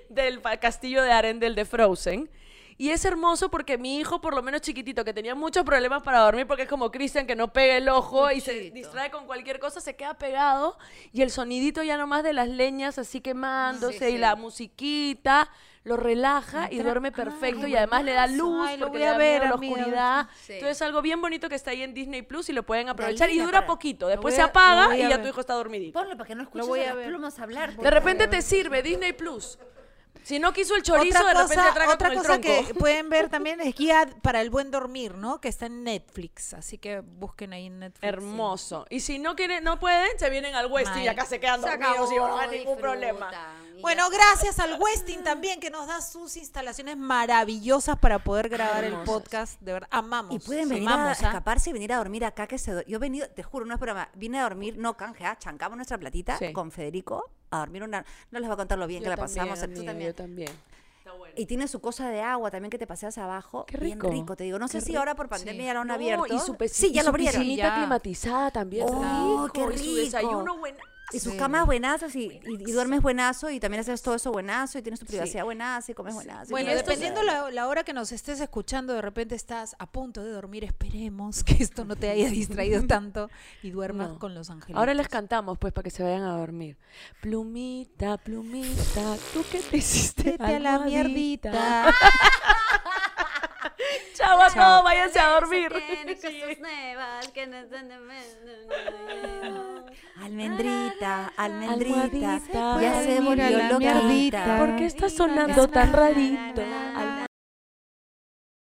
del castillo de Arendelle de Frozen. Y es hermoso porque mi hijo, por lo menos chiquitito, que tenía muchos problemas para dormir porque es como Cristian que no pega el ojo y se distrae con cualquier cosa, se queda pegado y el sonidito ya nomás de las leñas así quemándose y la musiquita lo relaja y duerme perfecto y además le da luz Ay, lo porque voy le a da ver, miedo la amiga. oscuridad. Sí. Entonces es algo bien bonito que está ahí en Disney Plus y lo pueden aprovechar y dura para- poquito. Después se a- apaga lo y a ya ver. tu hijo está dormidito. Ponlo para que no escuches voy a a ver. hablar. De repente te sirve Disney Plus. Si no quiso el chorizo, de repente atraca otra con el cosa tronco. que pueden ver también es guía para el buen dormir, ¿no? Que está en Netflix, así que busquen ahí en Netflix. Hermoso. Y si no quieren, no pueden, se vienen al West y acá se quedan Se dormidos y no hay ningún problema. Bueno, gracias al Westin también que nos da sus instalaciones maravillosas para poder grabar el podcast. De verdad, amamos. Y pueden venir a amamos, ¿ah? escaparse y venir a dormir acá que se do- yo he venido, te juro, no es broma, vine a dormir, no canje, ah, chancamos nuestra platita Sí. con Federico a dormir una, no les voy a contar lo bien Yo que la también, pasamos, tú amiga, también. Yo también. Y tiene su cosa de agua también que te paseas abajo. Qué Bien rico. rico, te digo. No sé si rico. ahora por pandemia ya lo han No, abierto. Y su, sí, ya y lo abrieron. ya. climatizada también. Oh, rico, qué Y su rico. desayuno. Y sus Sí. camas buenazas y, y- y duermes buenazo y también haces todo eso buenazo y tienes tu privacidad buenazo y comes buenazo. Bueno, dependiendo la, la hora que nos estés escuchando, de repente estás a punto de dormir. Esperemos que esto no te haya distraído tanto y duermas No. con los ángeles. Ahora les cantamos, pues, para que se vayan a dormir. Plumita, plumita, ¿tú qué te hiciste? Vete a la mierdita. Chao a todos, váyanse a dormir. Cosas nuevas que no Almendrita, almendrita, ya se volvió loquita. ¿Por qué está sonando tan rarito?